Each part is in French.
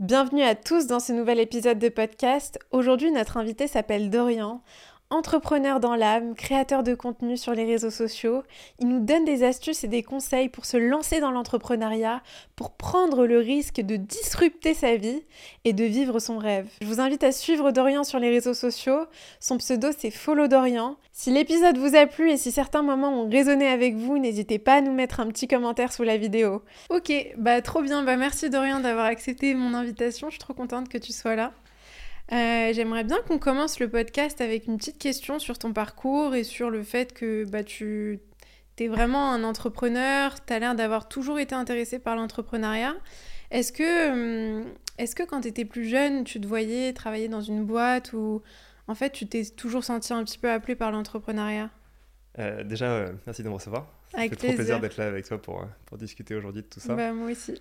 Bienvenue à tous dans ce nouvel épisode de podcast. Aujourd'hui, notre invité s'appelle Dorian entrepreneur dans l'âme, créateur de contenu sur les réseaux sociaux. Il nous donne des astuces et des conseils pour se lancer dans l'entrepreneuriat, pour prendre le risque de disrupter sa vie et de vivre son rêve. Je vous invite à suivre Dorian sur les réseaux sociaux. Son pseudo c'est Follow Dorian. Si l'épisode vous a plu et si certains moments ont résonné avec vous, n'hésitez pas à nous mettre un petit commentaire sous la vidéo. Ok, bah trop bien, bah merci Dorian d'avoir accepté mon invitation, je suis trop contente que tu sois là. Euh, j'aimerais bien qu'on commence le podcast avec une petite question sur ton parcours et sur le fait que bah, tu es vraiment un entrepreneur, tu as l'air d'avoir toujours été intéressé par l'entrepreneuriat. Est-ce que, hum, est que quand tu étais plus jeune, tu te voyais travailler dans une boîte ou en fait tu t'es toujours senti un petit peu appelé par l'entrepreneuriat? Euh, Déjà, euh, merci de me recevoir. Ça fait trop plaisir d'être là avec toi pour, pour discuter aujourd'hui de tout ça. Bah, moi aussi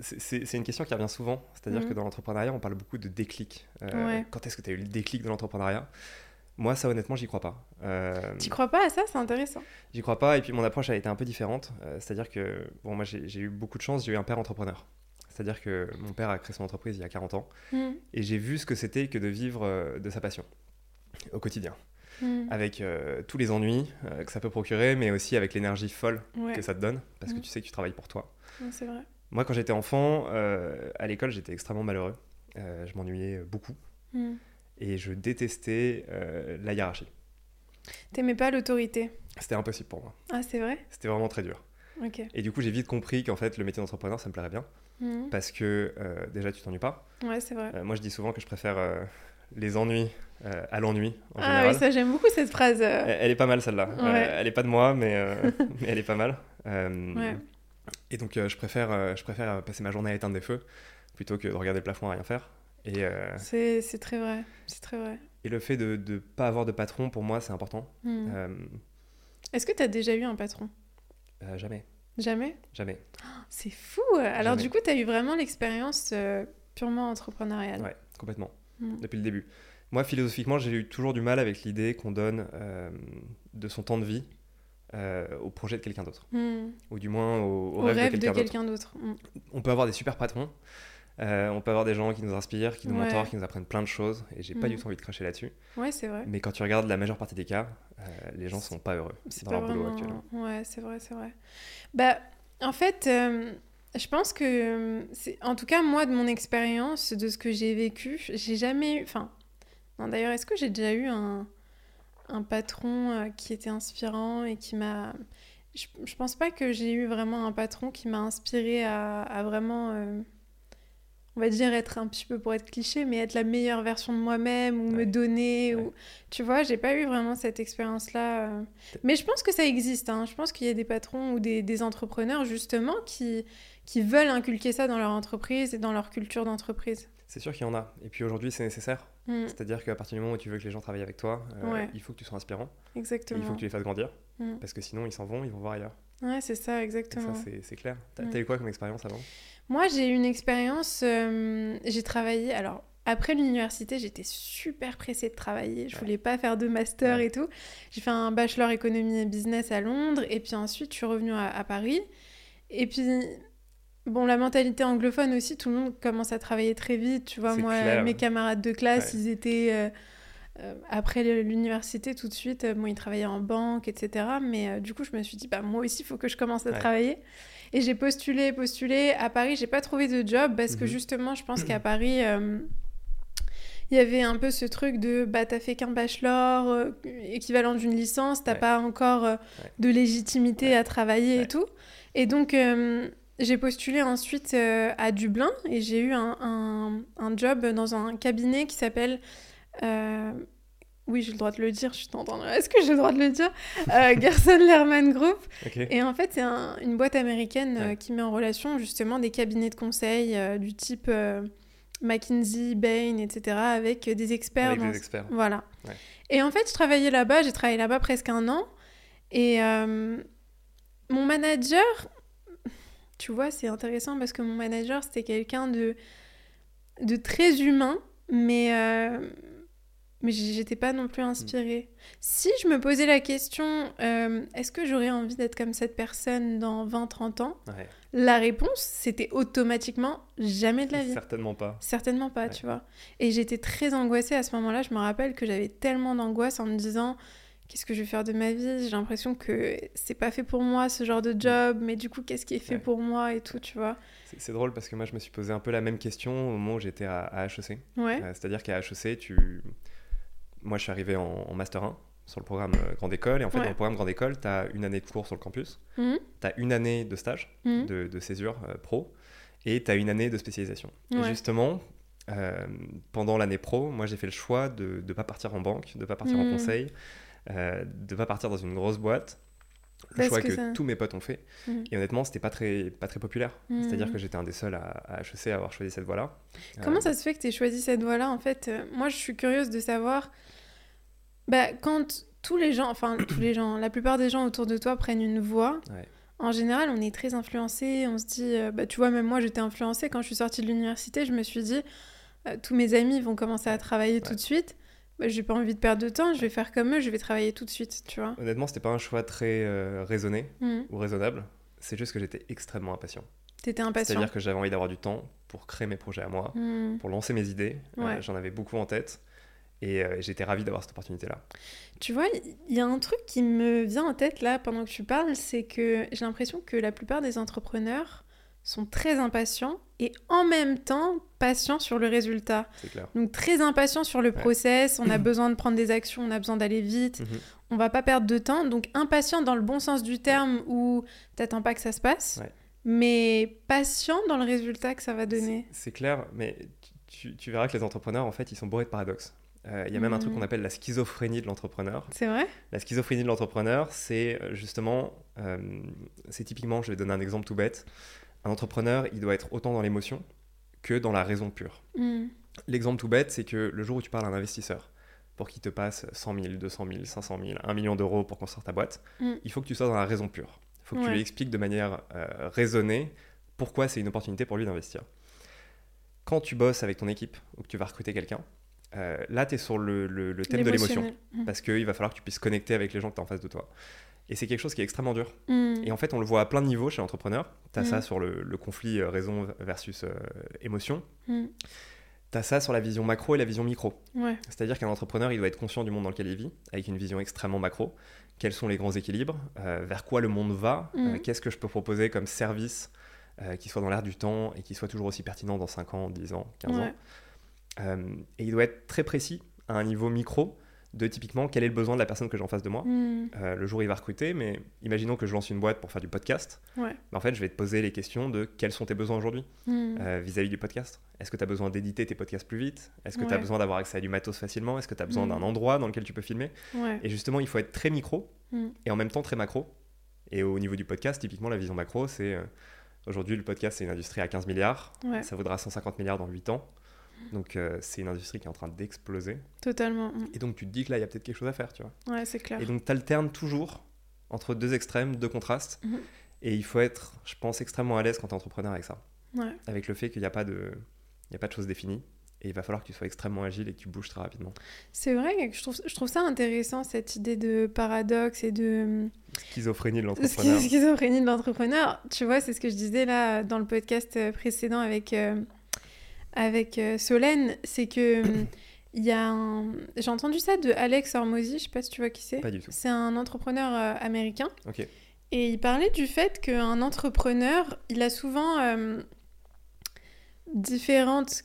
c'est une question qui revient souvent. C'est-à-dire que mhm. dans l'entrepreneuriat, on parle beaucoup de déclic. Euh, quand est-ce que tu as eu le déclic de l'entrepreneuriat? Moi, ça, honnêtement, j'y crois pas. Euh, tu crois pas à ça? C'est intéressant. J'y crois pas. Et puis, mon approche a été un peu différente. Euh, c'est-à-dire que, bon, moi, j'ai eu beaucoup de chance. J'ai eu un père entrepreneur. C'est-à-dire que mon père a créé son entreprise il y a 40 ans. Mhm. Et j'ai vu ce que c'était que de vivre de sa passion au quotidien. Mhm. Avec tous les ennuis que ça peut procurer, mais aussi avec l'énergie folle que ça te donne, parce que tu sais que tu travailles pour toi. c'est vrai. Moi, quand j'étais enfant, euh, à l'école, j'étais extrêmement malheureux. Euh, je m'ennuyais beaucoup. Hmm. Et je détestais euh, la hiérarchie. T'aimais pas l'autorité? C'était impossible pour moi. Ah, c'est vrai? C'était vraiment très dur. Et du coup, j'ai vite compris qu'en fait, le métier d'entrepreneur, ça me plairait bien. Hmm. Parce que déjà, tu t'ennuies pas. Ouais, c'est vrai. moi, je dis souvent que je préfère les ennuis à l'ennui. ah oui, ça, j'aime beaucoup cette phrase. Elle, est pas mal, celle-là. elle est pas de moi, mais, mais elle est pas mal. ouais. Et donc, euh, je, préfère, euh, je préfère passer ma journée à éteindre des feux plutôt que de regarder le plafond à rien faire. Et euh, c'est très vrai. C'est très vrai. Et le fait de ne pas avoir de patron, pour moi, c'est important. Hmm. Est-ce que tu as déjà eu un patron? Jamais. Jamais? Jamais. c'est fou Alors, du coup, tu as eu vraiment l'expérience purement entrepreneuriale? Ouais, complètement. Hmm. Depuis le début. Moi, philosophiquement, j'ai eu toujours du mal avec l'idée qu'on donne de son temps de vie euh, au projet de quelqu'un d'autre. Hmm. Ou du moins au, rêve, de quelqu'un d'autre. Hmm. On peut avoir des super patrons, euh, on peut avoir des gens qui nous inspirent, qui nous mentorent, qui nous apprennent plein de choses, et j'ai pas hmm. du tout envie de cracher là-dessus. Ouais, c'est vrai. Mais quand tu regardes la majeure partie des cas, euh, les gens sont pas heureux dans leur boulot actuellement. Ouais, c'est vrai, c'est vrai. Bah, en fait, je pense que, en tout cas, moi, de mon expérience, de ce que j'ai vécu, j'ai jamais eu. Enfin, d'ailleurs, est-ce que j'ai déjà eu un un patron euh, qui était inspirant et qui m'a... Je, je, pense pas que j'ai eu vraiment un patron qui m'a inspiré à, vraiment, euh, on va dire, être un petit peu pour être cliché, mais être la meilleure version de moi-même ou me donner. Ou... Tu vois, j'ai pas eu vraiment cette expérience-là. Euh. Mais je pense que ça existe. Hein. Je pense qu'il y a des patrons ou des, des entrepreneurs, justement, qui, qui veulent inculquer ça dans leur entreprise et dans leur culture d'entreprise. C'est sûr qu'il y en a. Et puis aujourd'hui, c'est nécessaire. Mm. C'est-à-dire qu'à partir du moment où tu veux que les gens travaillent avec toi, euh, il faut que tu sois inspirant. Exactement. il faut que tu les fasses grandir. Mm. Parce que sinon, ils s'en vont, ils vont voir ailleurs. Ouais, c'est ça, exactement. ça, c'est clair. T'as mm. eu quoi comme expérience avant? Moi, j'ai eu une expérience. Euh, j'ai travaillé. Alors, après l'université, j'étais super pressée de travailler. Je voulais pas faire de master et tout. J'ai fait un bachelor économie et business à Londres. Et puis ensuite, je suis revenue à, à Paris. Et puis, Bon, la mentalité anglophone aussi, tout le monde commence à travailler très vite. Tu vois, moi, mes camarades de classe, ils étaient. Euh, euh, après l'université, tout de suite, euh, bon, ils travaillaient en banque, etc. Mais du coup, je me suis dit, bah, moi aussi, il faut que je commence à travailler. Et j'ai postulé, postulé. À Paris, j'ai pas trouvé de job parce que mhm. justement, je pense qu'à Paris, il y avait un peu ce truc de bah t'as fait qu'un bachelor équivalent d'une licence t'as pas encore de légitimité à travailler et tout et donc j'ai postulé ensuite euh, à Dublin et j'ai eu un, un, job dans un cabinet qui s'appelle. Euh, oui, j'ai le droit de le dire, je suis. Est-ce que j'ai le droit de le dire euh, Gerson Lerman Group. Et en fait, c'est une boîte américaine qui met en relation justement des cabinets de conseil du type McKinsey, Bain, etc., avec des experts. Avec des experts. Voilà. Et en fait, je travaillais là-bas, j'ai travaillé là-bas presque un an. Et mon manager, tu vois, c'est intéressant parce que mon manager, c'était quelqu'un de, de très humain, mais, euh, mais j'étais pas non plus inspirée. Si je me posais la question, euh, est-ce que j'aurais envie d'être comme cette personne dans 20-30 ans? La réponse, c'était automatiquement jamais de la vie. Certainement pas. Certainement pas, tu vois. Et j'étais très angoissée à ce moment-là. Je me rappelle que j'avais tellement d'angoisse en me disant qu'est-ce que je vais faire de ma vie? J'ai l'impression que c'est pas fait pour moi ce genre de mm. job, mais du coup, qu'est-ce qui est fait pour moi et tout, tu vois? C'est drôle parce que moi, je me suis posé un peu la même question au moment où j'étais à, HEC. Ouais. Euh, c'est-à-dire qu'à HEC, tu... moi, je suis arrivé en, Master 1 sur le programme euh, Grande École. Et en fait, dans le programme Grande École, tu as une année de cours sur le campus, mmh. tu as une année de stage, mmh. de, césure euh, pro, et tu as une année de spécialisation. Et justement, pendant l'année pro, moi, j'ai fait le choix de ne pas partir en banque, de ne pas partir en mmh. conseil, euh, de pas partir dans une grosse boîte. Le choix que, tous mes potes ont fait. Mhm. Et honnêtement, c'était pas très, pas très populaire. Mhm. C'est-à-dire que j'étais un des seuls à, à, HEC à avoir choisi cette voie-là. Comment euh, ça se fait que tu aies choisi cette voie-là En fait, euh, moi, je suis curieuse de savoir. Bah, quand tous les gens, enfin, tous les gens, la plupart des gens autour de toi prennent une voie. En général, on est très influencé. On se dit, bah, tu vois, même moi, j'étais influencée quand je suis sortie de l'université. Je me suis dit, tous mes amis vont commencer à travailler tout de suite bah, j'ai pas envie de perdre de temps, je vais faire comme eux, je vais travailler tout de suite, tu vois. Honnêtement, c'était pas un choix très euh, raisonné mmh. ou raisonnable, c'est juste que j'étais extrêmement impatient. T'étais impatient. C'est-à-dire que j'avais envie d'avoir du temps pour créer mes projets à moi, mmh. pour lancer mes idées. Euh, j'en avais beaucoup en tête et euh, j'étais ravi d'avoir cette opportunité-là. Tu vois, il y a un truc qui me vient en tête là pendant que tu parles, c'est que j'ai l'impression que la plupart des entrepreneurs sont très impatients et en même temps patients sur le résultat. Clair. Donc très impatients sur le process, on a besoin de prendre des actions, on a besoin d'aller vite, mhm. on va pas perdre de temps. Donc impatient dans le bon sens du terme où t'attends pas que ça se passe, mais patient dans le résultat que ça va donner. C'est clair, mais tu, tu, verras que les entrepreneurs, en fait, ils sont bourrés de paradoxes. Euh, il y a même un truc mhm. qu'on appelle la schizophrénie de l'entrepreneur. C'est vrai? La schizophrénie de l'entrepreneur, c'est euh, justement, euh, c'est typiquement, je vais donner un exemple tout bête, un entrepreneur, il doit être autant dans l'émotion que dans la raison pure. Mm. L'exemple tout bête, c'est que le jour où tu parles à un investisseur pour qu'il te passe 100 000, 200 000, 500 000, 1 million d'euros pour construire ta boîte, mm. il faut que tu sois dans la raison pure. Il faut que tu lui expliques de manière euh, raisonnée pourquoi c'est une opportunité pour lui d'investir. Quand tu bosses avec ton équipe ou que tu vas recruter quelqu'un, euh, là, tu es sur le, thème de l'émotion. Mm. Parce qu'il va falloir que tu puisses connecter avec les gens que tu as en face de toi. Et c'est quelque chose qui est extrêmement dur. Mm. Et en fait, on le voit à plein de niveaux chez l'entrepreneur. Tu as ça mm. sur le, conflit euh, raison versus euh, émotion. Mm. Tu as ça sur la vision macro et la vision micro. C'est-à-dire qu'un entrepreneur, il doit être conscient du monde dans lequel il vit, avec une vision extrêmement macro. Quels sont les grands équilibres euh, Vers quoi le monde va Qu'est-ce que je peux proposer comme service qui soit dans l'air du temps et qui soit toujours aussi pertinent dans 5 ans, 10 ans, 15 ans Et il doit être très précis à un niveau micro de typiquement quel est le besoin de la personne que j'ai en face de moi. Hmm. Euh, le jour où il va recruter, mais imaginons que je lance une boîte pour faire du podcast. Ouais. en fait, je vais te poser les questions de quels sont tes besoins aujourd'hui hmm. euh, vis-à-vis du podcast. Est-ce que tu as besoin d'éditer tes podcasts plus vite? Est-ce que tu as besoin d'avoir accès à du matos facilement? Est-ce que tu as besoin hmm. d'un endroit dans lequel tu peux filmer? Et justement, il faut être très micro et en même temps très macro. Et au niveau du podcast, typiquement, la vision macro, c'est euh, aujourd'hui, le podcast, c'est une industrie à 15 milliards. Ça vaudra 150 milliards dans 8 ans. Donc euh, c'est une industrie qui est en train d'exploser. Totalement. Mm. Et donc tu te dis que là, il y a peut-être quelque chose à faire, tu vois. Ouais, c'est clair. Et donc tu alternes toujours entre deux extrêmes, deux contrastes. Mm-hmm. Et il faut être, je pense, extrêmement à l'aise quand tu es entrepreneur avec ça. Ouais. Avec le fait qu'il n'y a, pas de... Il a pas de choses définies. Et il va falloir que tu sois extrêmement agile et que tu bouges très rapidement. C'est vrai que je trouve, je trouve ça intéressant, cette idée de paradoxe et de... Schizophrénie de l'entrepreneur. Schizophrénie de l'entrepreneur. Tu vois, c'est ce que je disais là dans le podcast précédent avec... Euh, avec euh, Solène, c'est que il y a j'ai entendu ça de Alex Hormozy, je sais pas si tu vois qui c'est. Pas du tout. C'est un entrepreneur euh, américain. Ok. Et il parlait du fait qu'un entrepreneur, il a souvent euh, différentes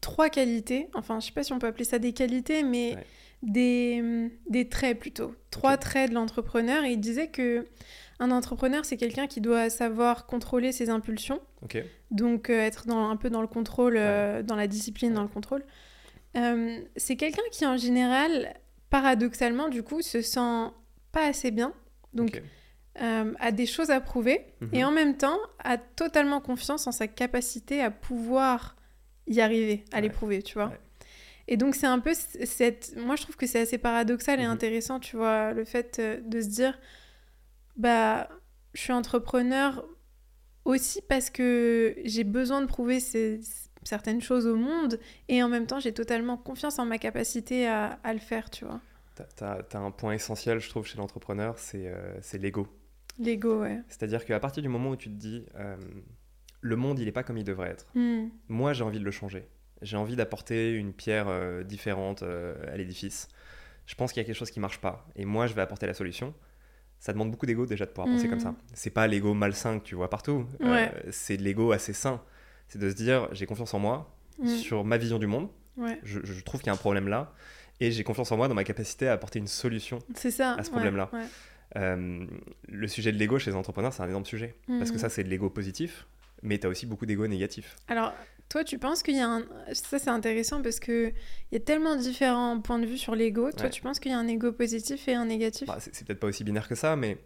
trois qualités. Enfin, je sais pas si on peut appeler ça des qualités, mais des, des traits plutôt. Trois traits de l'entrepreneur. Et il disait que un entrepreneur, c'est quelqu'un qui doit savoir contrôler ses impulsions. Donc, euh, être dans, un peu dans le contrôle, euh, dans la discipline, dans le contrôle. Euh, c'est quelqu'un qui, en général, paradoxalement, du coup, se sent pas assez bien. Donc, a des choses à prouver. Mhm. Et en même temps, a totalement confiance en sa capacité à pouvoir y arriver, à l'éprouver, tu vois. Et donc c'est un peu cette... Moi je trouve que c'est assez paradoxal et mhm. intéressant, tu vois, le fait de se dire, bah, je suis entrepreneur aussi parce que j'ai besoin de prouver certaines choses au monde et en même temps j'ai totalement confiance en ma capacité à, le faire, tu vois. Tu as, un point essentiel, je trouve, chez l'entrepreneur, c'est euh, l'ego. L'ego, ouais. C'est-à-dire qu'à partir du moment où tu te dis, euh, le monde, il n'est pas comme il devrait être, hmm. moi j'ai envie de le changer j'ai envie d'apporter une pierre euh, différente à l'édifice. Je pense qu'il y a quelque chose qui marche pas. Et moi, je vais apporter la solution. Ça demande beaucoup d'ego déjà de pouvoir penser comme ça. Mhm. C'est pas l'ego malsain que tu vois partout. Euh, c'est l'ego assez sain. C'est de se dire j'ai confiance en moi mhm. sur ma vision du monde. Je, trouve qu'il y a un problème là. Et j'ai confiance en moi dans ma capacité à apporter une solution ça. à ce problème-là. le sujet de l'ego chez les entrepreneurs, c'est un énorme sujet. Parce que ça, c'est de l'ego positif, mais tu as aussi beaucoup d'ego négatif. Alors, toi, tu penses qu'il y a un... Ça, c'est intéressant parce qu'il y a tellement différents points de vue sur l'ego. Toi, tu penses qu'il y a un ego positif et un négatif? Bah, C'est peut-être pas aussi binaire que ça, mais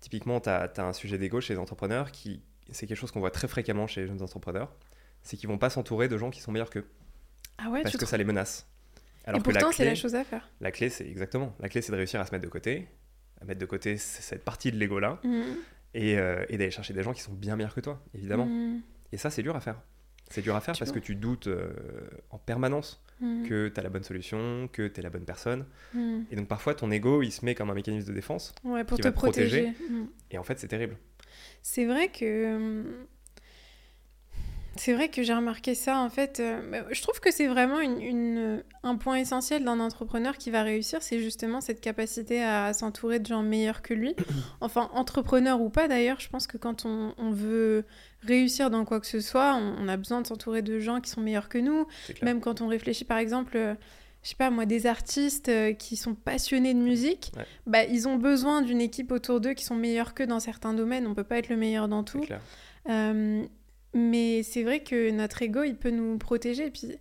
typiquement, tu as, un sujet d'ego chez les entrepreneurs qui... C'est quelque chose qu'on voit très fréquemment chez les jeunes entrepreneurs. C'est qu'ils vont pas s'entourer de gens qui sont meilleurs qu'eux. Ah ouais, Parce que ça les menace. Alors et pourtant, c'est la chose à faire. La clé, c'est exactement. La clé, c'est de réussir à se mettre de côté, à mettre de côté cette partie de l'ego-là, mmh. euh, et, d'aller chercher des gens qui sont bien meilleurs que toi, évidemment. Mmh. Et ça, c'est dur à faire. C'est dur à faire parce que tu doutes euh, en permanence hmm. que tu as la bonne solution, que tu es la bonne personne. Hmm. Et donc parfois ton ego, il se met comme un mécanisme de défense pour te protéger. Hmm. Et en fait, c'est terrible. C'est vrai que c'est vrai que j'ai remarqué ça en fait. Euh, je trouve que c'est vraiment une, un point essentiel d'un entrepreneur qui va réussir, c'est justement cette capacité à, s'entourer de gens meilleurs que lui. Enfin, entrepreneur ou pas d'ailleurs, je pense que quand on, on veut réussir dans quoi que ce soit, on, a besoin de s'entourer de gens qui sont meilleurs que nous. Même quand on réfléchit par exemple, euh, je sais pas moi, des artistes euh, qui sont passionnés de musique, bah, ils ont besoin d'une équipe autour d'eux qui sont meilleurs qu'eux dans certains domaines. On peut pas être le meilleur dans tout. Euh, mais c'est vrai que notre ego, il peut nous protéger. Et puis,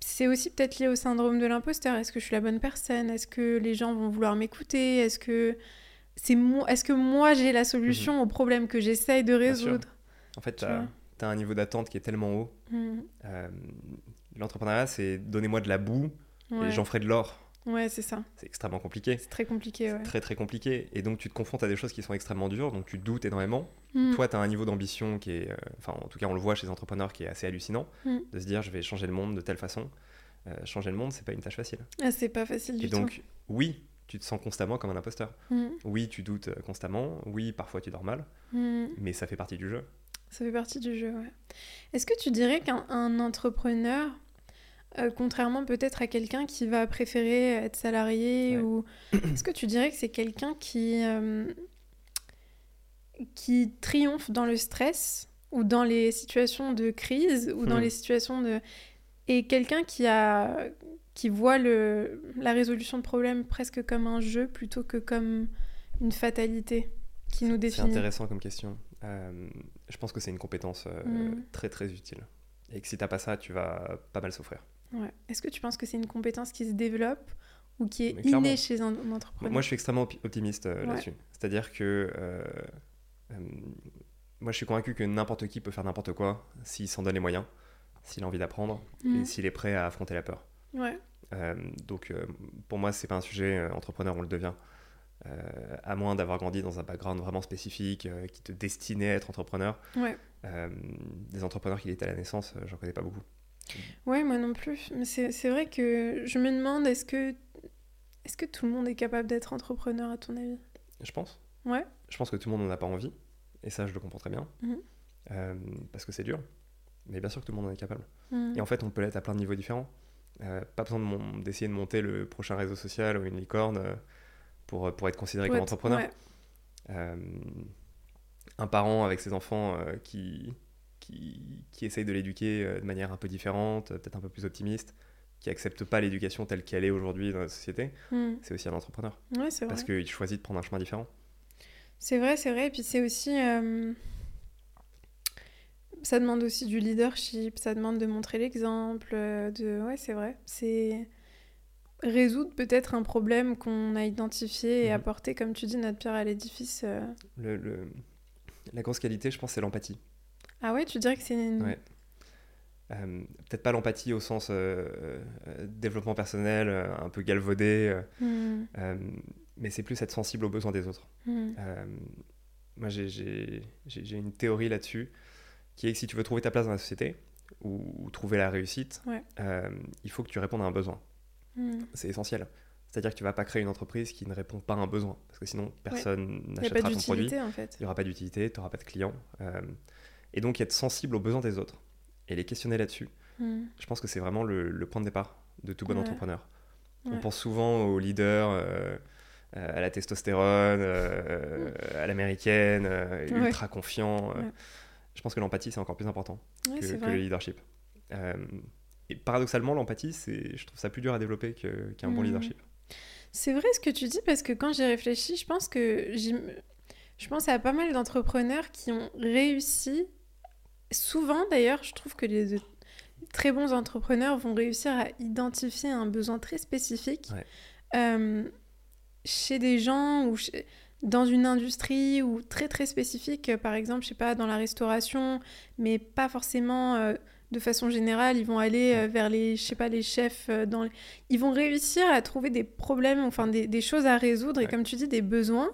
c'est aussi peut-être lié au syndrome de l'imposteur. Est-ce que je suis la bonne personne? Est-ce que les gens vont vouloir m'écouter? Est-ce que c'est est-ce que moi j'ai la solution mhm. au problème que j'essaye de résoudre En fait, tu as, un niveau d'attente qui est tellement haut. Mhm. Euh, l'entrepreneuriat, c'est donnez-moi de la boue et j'en ferai de l'or. Ouais, c'est ça. C'est extrêmement compliqué. C'est très compliqué, ouais. Très, très compliqué. Et donc, tu te confrontes à des choses qui sont extrêmement dures, donc tu doutes énormément. Mhm. Toi, tu as un niveau d'ambition qui est, euh, enfin, en tout cas, on le voit chez les entrepreneurs, qui est assez hallucinant, de se dire, je vais changer le monde de telle façon. Euh, changer le monde, c'est pas une tâche facile. Ah, c'est pas facile du tout. Et donc, oui, tu te sens constamment comme un imposteur. Mm. Oui, tu doutes euh, constamment. Oui, parfois tu dors mal. Mm. Mais ça fait partie du jeu. Ça fait partie du jeu, ouais. Est-ce que tu dirais qu'un entrepreneur, euh, contrairement peut-être à quelqu'un qui va préférer être salarié, ou est-ce que tu dirais que c'est quelqu'un qui, euh, qui triomphe dans le stress ou dans les situations de crise ou dans hmm. les situations de... Et quelqu'un qui a qui voit le, la résolution de problèmes presque comme un jeu plutôt que comme une fatalité qui nous définit. C'est intéressant comme question. Euh, je pense que c'est une compétence euh, mm. très très utile. Et que si t'as pas ça, tu vas pas mal souffrir. Ouais. Est-ce que tu penses que c'est une compétence qui se développe ou qui est innée chez un, entrepreneur? Moi, je suis extrêmement optimiste euh, là-dessus. C'est-à-dire que moi, je suis convaincu que n'importe qui peut faire n'importe quoi s'il s'en donne les moyens, s'il a envie d'apprendre et mm. s'il est prêt à affronter la peur. Ouais. Euh, donc euh, pour moi, c'est pas un sujet euh, entrepreneur, on le devient. à moins d'avoir grandi dans un background vraiment spécifique qui te destinait à être entrepreneur. Ouais. des entrepreneurs qui étaient à la naissance, j'en connais pas beaucoup. Ouais, moi non plus. Mais c'est vrai que je me demande, est-ce que, est que tout le monde est capable d'être entrepreneur, à ton avis? Je pense. Ouais. Je pense que tout le monde n'en a pas envie. Et ça, je le comprends très bien. Mhm. parce que c'est dur. Mais bien sûr que tout le monde en est capable. Mhm. Et en fait, on peut l'être à plein de niveaux différents. Euh, pas besoin d'essayer de, monter le prochain réseau social ou une licorne euh, pour, pour être considéré comme entrepreneur. Euh, un parent avec ses enfants qui, qui, qui, essaye de l'éduquer de manière un peu différente, peut-être un peu plus optimiste, qui accepte pas l'éducation telle qu'elle est aujourd'hui dans la société, hmm. c'est aussi un entrepreneur. Parce qu'il choisit de prendre un chemin différent. C'est vrai, c'est vrai. Et puis c'est aussi ça demande aussi du leadership, ça demande de montrer l'exemple, euh, de ouais, c'est vrai, c'est résoudre peut-être un problème qu'on a identifié et mhm. apporter, comme tu dis, notre pierre à l'édifice. Euh. Le, La grosse qualité, je pense, c'est l'empathie. Ah ouais, tu dirais que c'est une... peut-être pas l'empathie au sens développement personnel, un peu galvaudé, hmm. mais c'est plus être sensible aux besoins des autres. Hmm. moi, j'ai une théorie là-dessus qui est que si tu veux trouver ta place dans la société ou, trouver la réussite, il faut que tu répondes à un besoin. Hmm. C'est essentiel. C'est-à-dire que tu vas pas créer une entreprise qui ne répond pas à un besoin, parce que sinon personne n'achètera ton produit. En fait. Il n'y aura pas d'utilité, tu n'auras pas de clients. Euh, et donc être sensible aux besoins des autres et les questionner là-dessus, hmm. je pense que c'est vraiment le, point de départ de tout bon entrepreneur. On pense souvent aux leaders, euh, euh, à la testostérone, à l'américaine, ultra confiant. Je pense que l'empathie, c'est encore plus important que, que, le leadership. et paradoxalement, l'empathie, je trouve ça plus dur à développer qu'un bon hmm. leadership. C'est vrai ce que tu dis parce que quand j'y réfléchis, je pense que je pense à pas mal d'entrepreneurs qui ont réussi. Souvent d'ailleurs, je trouve que les très bons entrepreneurs vont réussir à identifier un besoin très spécifique euh, chez des gens ou dans une industrie ou très très spécifique, par exemple, je sais pas, dans la restauration, mais pas forcément euh, de façon générale, ils vont aller euh, vers les, je sais pas, les chefs. Euh, dans Ils vont réussir à trouver des problèmes, enfin des, choses à résoudre, et comme tu dis, des besoins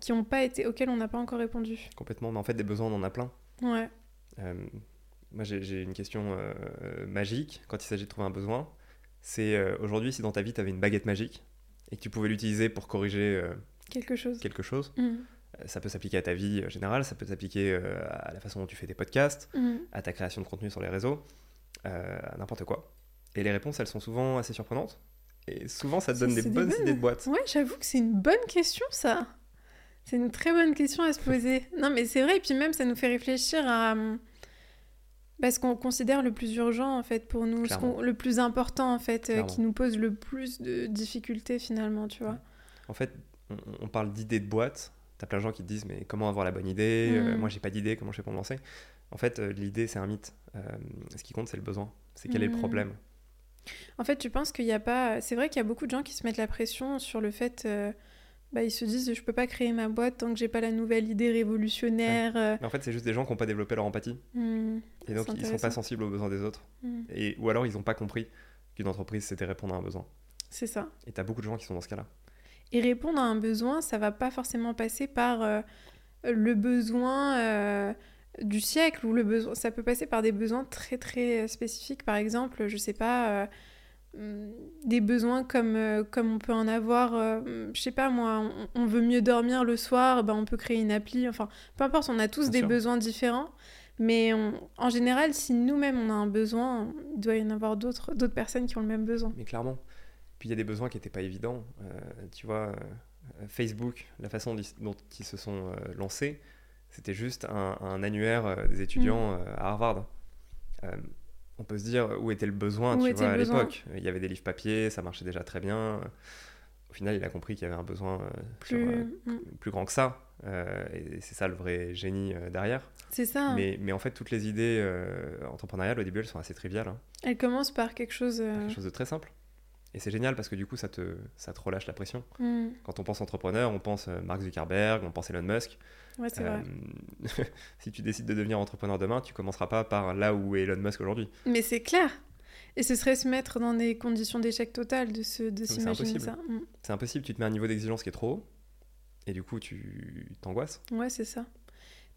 qui ont pas été, auxquels on n'a pas encore répondu. Complètement, mais en fait, des besoins, on en a plein. Ouais. Euh, moi, j'ai une question magique quand il s'agit de trouver un besoin. C'est aujourd'hui, si dans ta vie, tu avais une baguette magique et que tu pouvais l'utiliser pour corriger quelque chose, quelque chose mmh ça peut s'appliquer à ta vie euh, générale, ça peut s'appliquer euh, à la façon dont tu fais tes podcasts, mhm. à ta création de contenu sur les réseaux, euh, à n'importe quoi. Et les réponses, elles sont souvent assez surprenantes. Et souvent, ça te donne des bonnes, idées de boîte. Ouais, j'avoue que c'est une bonne question, ça. C'est une très bonne question à se poser. non, mais c'est vrai, et puis même, ça nous fait réfléchir à. Bah, ce qu'on considère le plus urgent, en fait, pour nous, ce le plus important, en fait, qui nous pose le plus de difficultés, finalement, tu vois. En fait, on parle d'idées de boîte, T'as plein de gens qui te disent mais comment avoir la bonne idée? Euh, mm. Moi j'ai pas d'idée, comment je fais pour me lancer? En fait, euh, l'idée c'est un mythe. Euh, ce qui compte c'est le besoin. C'est quel est le mm. problème? En fait, tu penses qu'il n'y a pas. C'est vrai qu'il y a beaucoup de gens qui se mettent la pression sur le fait. Bah, ils se disent je peux pas créer ma boîte tant que j'ai pas la nouvelle idée révolutionnaire. Mais en fait, c'est juste des gens qui n'ont pas développé leur empathie. Mm. Et donc ils sont pas sensibles aux besoins des autres. Et, ou alors ils n'ont pas compris qu'une entreprise c'était répondre à un besoin. C'est ça. Et tu as beaucoup de gens qui sont dans ce cas-là. Et répondre à un besoin, ça va pas forcément passer par euh, le besoin euh, du siècle ou le besoin. Ça peut passer par des besoins très très spécifiques. Par exemple, je sais pas, euh, des besoins comme, comme on peut en avoir. je sais pas moi, on, veut mieux dormir le soir, ben on peut créer une appli. Enfin, peu importe, on a tous des besoins différents. Mais en général, si nous-mêmes on a un besoin, il doit y en avoir d'autres personnes qui ont le même besoin. Mais clairement. Puis il y a des besoins qui n'étaient pas évidents. Euh, tu vois, euh, Facebook, la façon dont ils se sont euh, lancés, c'était juste un, annuaire des étudiants mm. à Harvard. on peut se dire où était le besoin, tu vois, à l'époque. Il y avait des livres papier, ça marchait déjà très bien. Au final, il a compris qu'il y avait un besoin plus, mm. plus grand que ça. et c'est ça le vrai génie derrière. C'est ça. Mais, mais, en fait, toutes les idées entrepreneuriales, au début, elles sont assez triviales. Hein. Elles commencent par quelque chose... quelque chose de très simple. Et c'est génial parce que du coup, ça te, ça te relâche la pression. Hmm. Quand on pense entrepreneur, on pense euh, Mark Zuckerberg, on pense Elon Musk. Ouais, c'est vrai. Euh, si tu décides de devenir entrepreneur demain, tu commenceras pas par là où est Elon Musk aujourd'hui. Mais c'est clair. Et ce serait se mettre dans des conditions d'échec total de, se, de s'imaginer ça. Hmm. C'est impossible, tu te mets un niveau d'exigence qui est trop haut. Et du coup, tu t'angoisses. Ouais, c'est ça.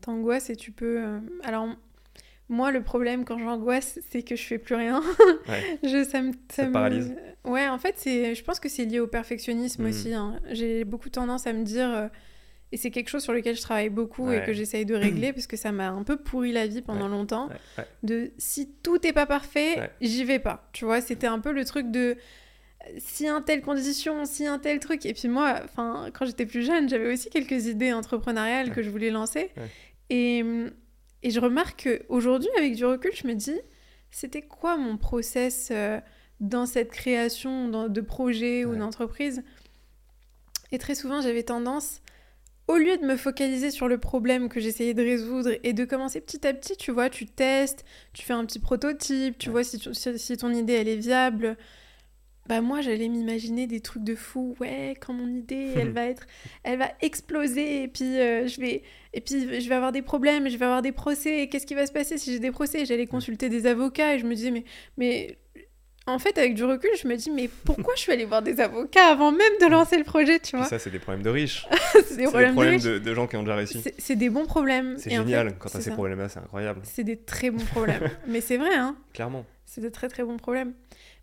T'angoisses et tu peux. Euh, alors, moi, le problème quand j'angoisse, c'est que je fais plus rien. je, ça me, ça, paralyse. Ouais, en fait, c'est, je pense que c'est lié au perfectionnisme hmm. aussi. Hein. J'ai beaucoup tendance à me dire, euh, et c'est quelque chose sur lequel je travaille beaucoup et que j'essaye de régler, parce que ça m'a un peu pourri la vie pendant longtemps, de si tout n'est pas parfait, j'y vais pas. Tu vois, c'était un peu le truc de si un tel condition, si un tel truc. Et puis moi, enfin, quand j'étais plus jeune, j'avais aussi quelques idées entrepreneuriales que je voulais lancer. Et et je remarque qu'aujourd'hui, avec du recul, je me dis, c'était quoi mon process euh, dans cette création de projet ou d'entreprise? Et très souvent, j'avais tendance, au lieu de me focaliser sur le problème que j'essayais de résoudre et de commencer petit à petit, tu vois, tu testes, tu fais un petit prototype, tu vois si, si, ton idée, elle est viable. Bah moi j'allais m'imaginer des trucs de fou ouais quand mon idée elle va être elle va exploser et puis euh, je vais et puis je vais avoir des problèmes je vais avoir des procès qu'est-ce qui va se passer si j'ai des procès? J'allais consulter des avocats et je me disais mais mais en fait, avec du recul, je me dis, mais pourquoi je suis allée voir des avocats avant même de lancer le projet, tu vois? Ça, c'est des problèmes de riches. c'est des problèmes, de, gens qui ont déjà réussi. C'est des bons problèmes. C'est génial, quand tu as ces problèmes-là, c'est incroyable. C'est des très bons problèmes. mais c'est vrai, hein Clairement. C'est de très très bons problèmes.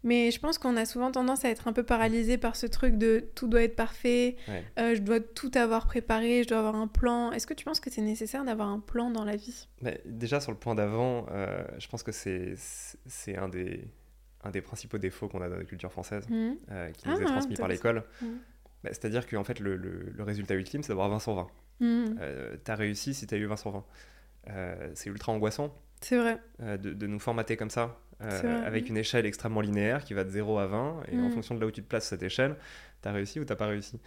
Mais je pense qu'on a souvent tendance à être un peu paralysé par ce truc de tout doit être parfait, euh, je dois tout avoir préparé, je dois avoir un plan. Est-ce que tu penses que c'est nécessaire d'avoir un plan dans la vie? Mais Déjà, sur le point d'avant, euh, je pense que c'est un des un des principaux défauts qu'on a dans la culture française, mmh. euh, qui nous est ah, transmis par l'école. Mmh. Bah, c'est-à-dire qu'en fait, le, le, résultat ultime, c'est d'avoir 20 sur 20. Mmh. T'as réussi si t'as eu 20 sur 20. Euh, c'est ultra angoissant. C'est vrai. De, de, nous formater comme ça, avec une échelle extrêmement linéaire qui va de 0 à 20, et en fonction de là où tu te places cette échelle, t'as réussi ou t'as pas réussi.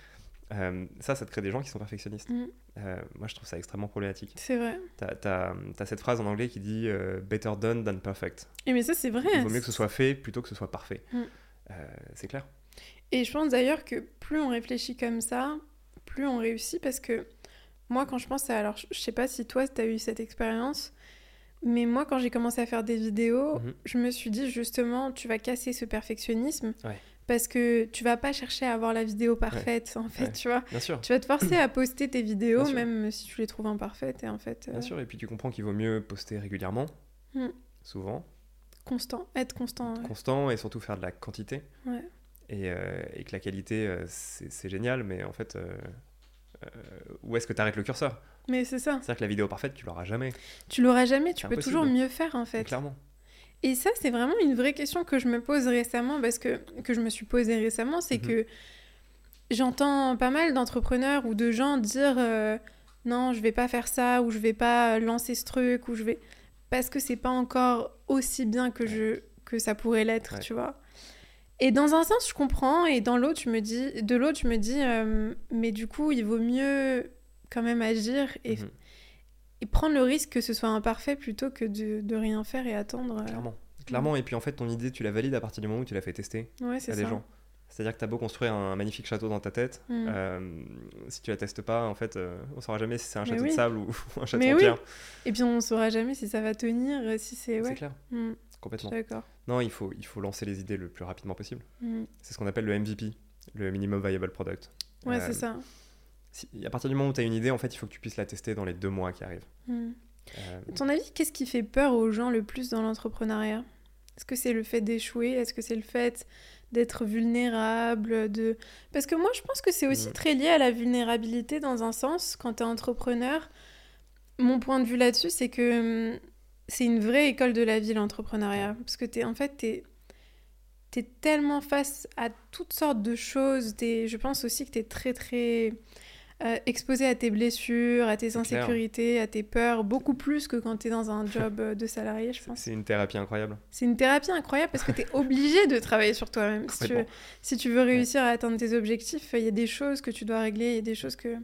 Euh, ça, ça te crée des gens qui sont perfectionnistes. Mm. Euh, moi, je trouve ça extrêmement problématique. C'est vrai. T'as as, cette phrase en anglais qui dit euh, better done than perfect. Et mais ça, c'est vrai. Il vaut mieux que ce soit fait plutôt que ce soit parfait. Mm. c'est clair. Et je pense d'ailleurs que plus on réfléchit comme ça, plus on réussit parce que moi, quand je pense à. Alors, je sais pas si toi, tu as eu cette expérience, mais moi, quand j'ai commencé à faire des vidéos, mm-hmm. je me suis dit justement, tu vas casser ce perfectionnisme. Ouais parce que tu vas pas chercher à avoir la vidéo parfaite en fait tu vois Bien sûr. tu vas te forcer à poster tes vidéos même si tu les trouves imparfaites et en fait Bien euh, sûr et puis tu comprends qu'il vaut mieux poster régulièrement hmm. souvent constant être constant constant et surtout faire de la quantité et, euh, et, que la qualité euh, c'est génial mais en fait où est-ce que tu arrêtes le curseur? Mais c'est ça c'est-à-dire que la vidéo parfaite tu l'auras jamais tu l'auras jamais tu peux toujours mieux faire en fait clairement et ça, c'est vraiment une vraie question que je me pose récemment, parce que, que je me suis posée récemment, c'est mhm. que j'entends pas mal d'entrepreneurs ou de gens dire euh, non, je vais pas faire ça, ou je vais pas lancer ce truc, ou je vais. Parce que c'est pas encore aussi bien que, je, que ça pourrait l'être, tu vois. Et dans un sens, je comprends, et dans l'autre, me dis, de l'autre, je me dis, euh, mais du coup, il vaut mieux quand même agir et, mhm et prendre le risque que ce soit imparfait plutôt que de, de rien faire et attendre. Euh. Clairement. Clairement, et puis en fait, ton idée, tu la valides à partir du moment où tu l'as fait tester ouais, à des gens. C'est-à-dire que tu as beau construire un magnifique château dans ta tête, mm. euh, si tu la testes pas, en fait, euh, on saura jamais si c'est un château de sable ou, un château Mais en pierre. Et puis on saura jamais si ça va tenir, si c'est. Ouais. C'est clair. Mm. Complètement. D'accord. Non, il faut, il faut lancer les idées le plus rapidement possible. Mm. C'est ce qu'on appelle le MVP, le Minimum Viable Product. Ouais, c'est ça à partir du moment où tu as une idée, en fait, il faut que tu puisses la tester dans les deux mois qui arrivent. Euh, à ton avis, qu'est-ce qui fait peur aux gens le plus dans l'entrepreneuriat? Est-ce que c'est le fait d'échouer? Est-ce que c'est le fait d'être vulnérable? De... Parce que moi, je pense que c'est aussi hmm. très lié à la vulnérabilité dans un sens. Quand tu es entrepreneur, mon point de vue là-dessus, c'est que hmm, c'est une vraie école de la vie, l'entrepreneuriat. Parce que es, en fait, tu es es tellement face à toutes sortes de choses. Es, je pense aussi que tu es très, très euh, exposé à tes blessures, à tes insécurités, à tes peurs, beaucoup plus que quand tu es dans un job euh, de salarié, je pense. C'est une thérapie incroyable. C'est une thérapie incroyable parce que tu es obligé de travailler sur toi-même. Si, tu veux, si tu veux réussir à atteindre tes objectifs, il y a des choses que tu dois régler, il y a des choses que...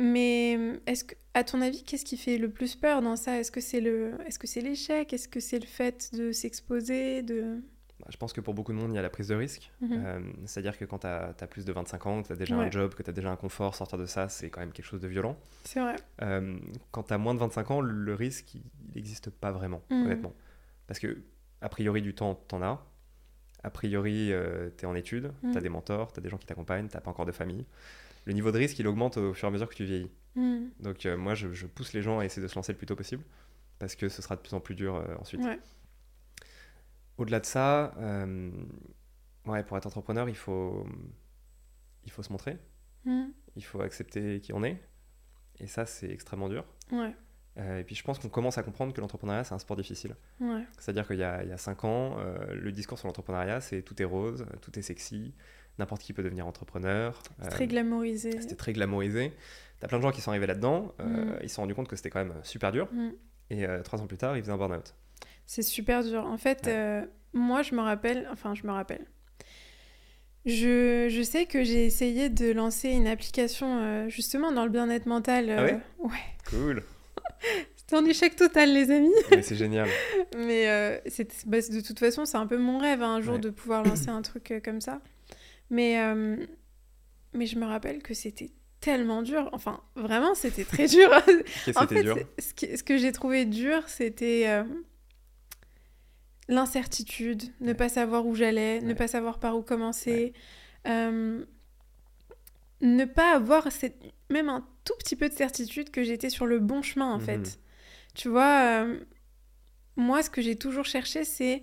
Mais est-ce que, à ton avis, qu'est-ce qui fait le plus peur dans ça? Est-ce que c'est le, est-ce que c'est l'échec? Est-ce que c'est le fait de s'exposer, de je pense que pour beaucoup de monde, il y a la prise de risque. Mhm. Euh, c'est-à-dire que quand tu as, plus de 25 ans, que tu as déjà un job, que tu as déjà un confort, sortir de ça, c'est quand même quelque chose de violent. C'est vrai. Euh, quand tu as moins de 25 ans, le risque, il n'existe pas vraiment, mhm. honnêtement. Parce que, a priori, du temps, tu en as. A priori, euh, tu es en études, mhm. tu as des mentors, tu as des gens qui t'accompagnent, tu pas encore de famille. Le niveau de risque, il augmente au fur et à mesure que tu vieillis. Donc, moi, je, je, pousse les gens à essayer de se lancer le plus tôt possible parce que ce sera de plus en plus dur ensuite. Ouais. Au-delà de ça, euh, ouais, pour être entrepreneur, il faut, il faut se montrer. Hmm. Il faut accepter qui on est. Et ça, c'est extrêmement dur. Ouais. Euh, et puis je pense qu'on commence à comprendre que l'entrepreneuriat, c'est un sport difficile. Ouais. C'est-à-dire qu'il y, a, il y a cinq ans, euh, le discours sur l'entrepreneuriat, c'est tout est rose, tout est sexy, n'importe qui peut devenir entrepreneur. C'est très glamourisé. C'était très glamourisé. T'as plein de gens qui sont arrivés là-dedans, hmm. ils se sont rendus compte que c'était quand même super dur. Hmm. Et trois ans plus tard, ils faisaient un burn-out. C'est super dur. En fait, euh, moi, je me rappelle, enfin, je me rappelle. Je, je sais que j'ai essayé de lancer une application euh, justement dans le bien-être mental. ah ouais, euh, ouais? Cool. C'est un échec total, les amis. Mais c'est génial. Mais euh, bah, de toute façon, c'est un peu mon rêve, hein, un jour, de pouvoir lancer un truc comme ça. Mais, mais je me rappelle que c'était tellement dur. Enfin, vraiment, c'était très dur. Qu'est-ce qui dur? ce, que, ce que j'ai trouvé dur, c'était l'incertitude, ne pas savoir où j'allais, ne pas savoir par où commencer. ne pas avoir cette... même un tout petit peu de certitude que j'étais sur le bon chemin, en fait. Mhm. Tu vois, euh, moi, ce que j'ai toujours cherché, c'est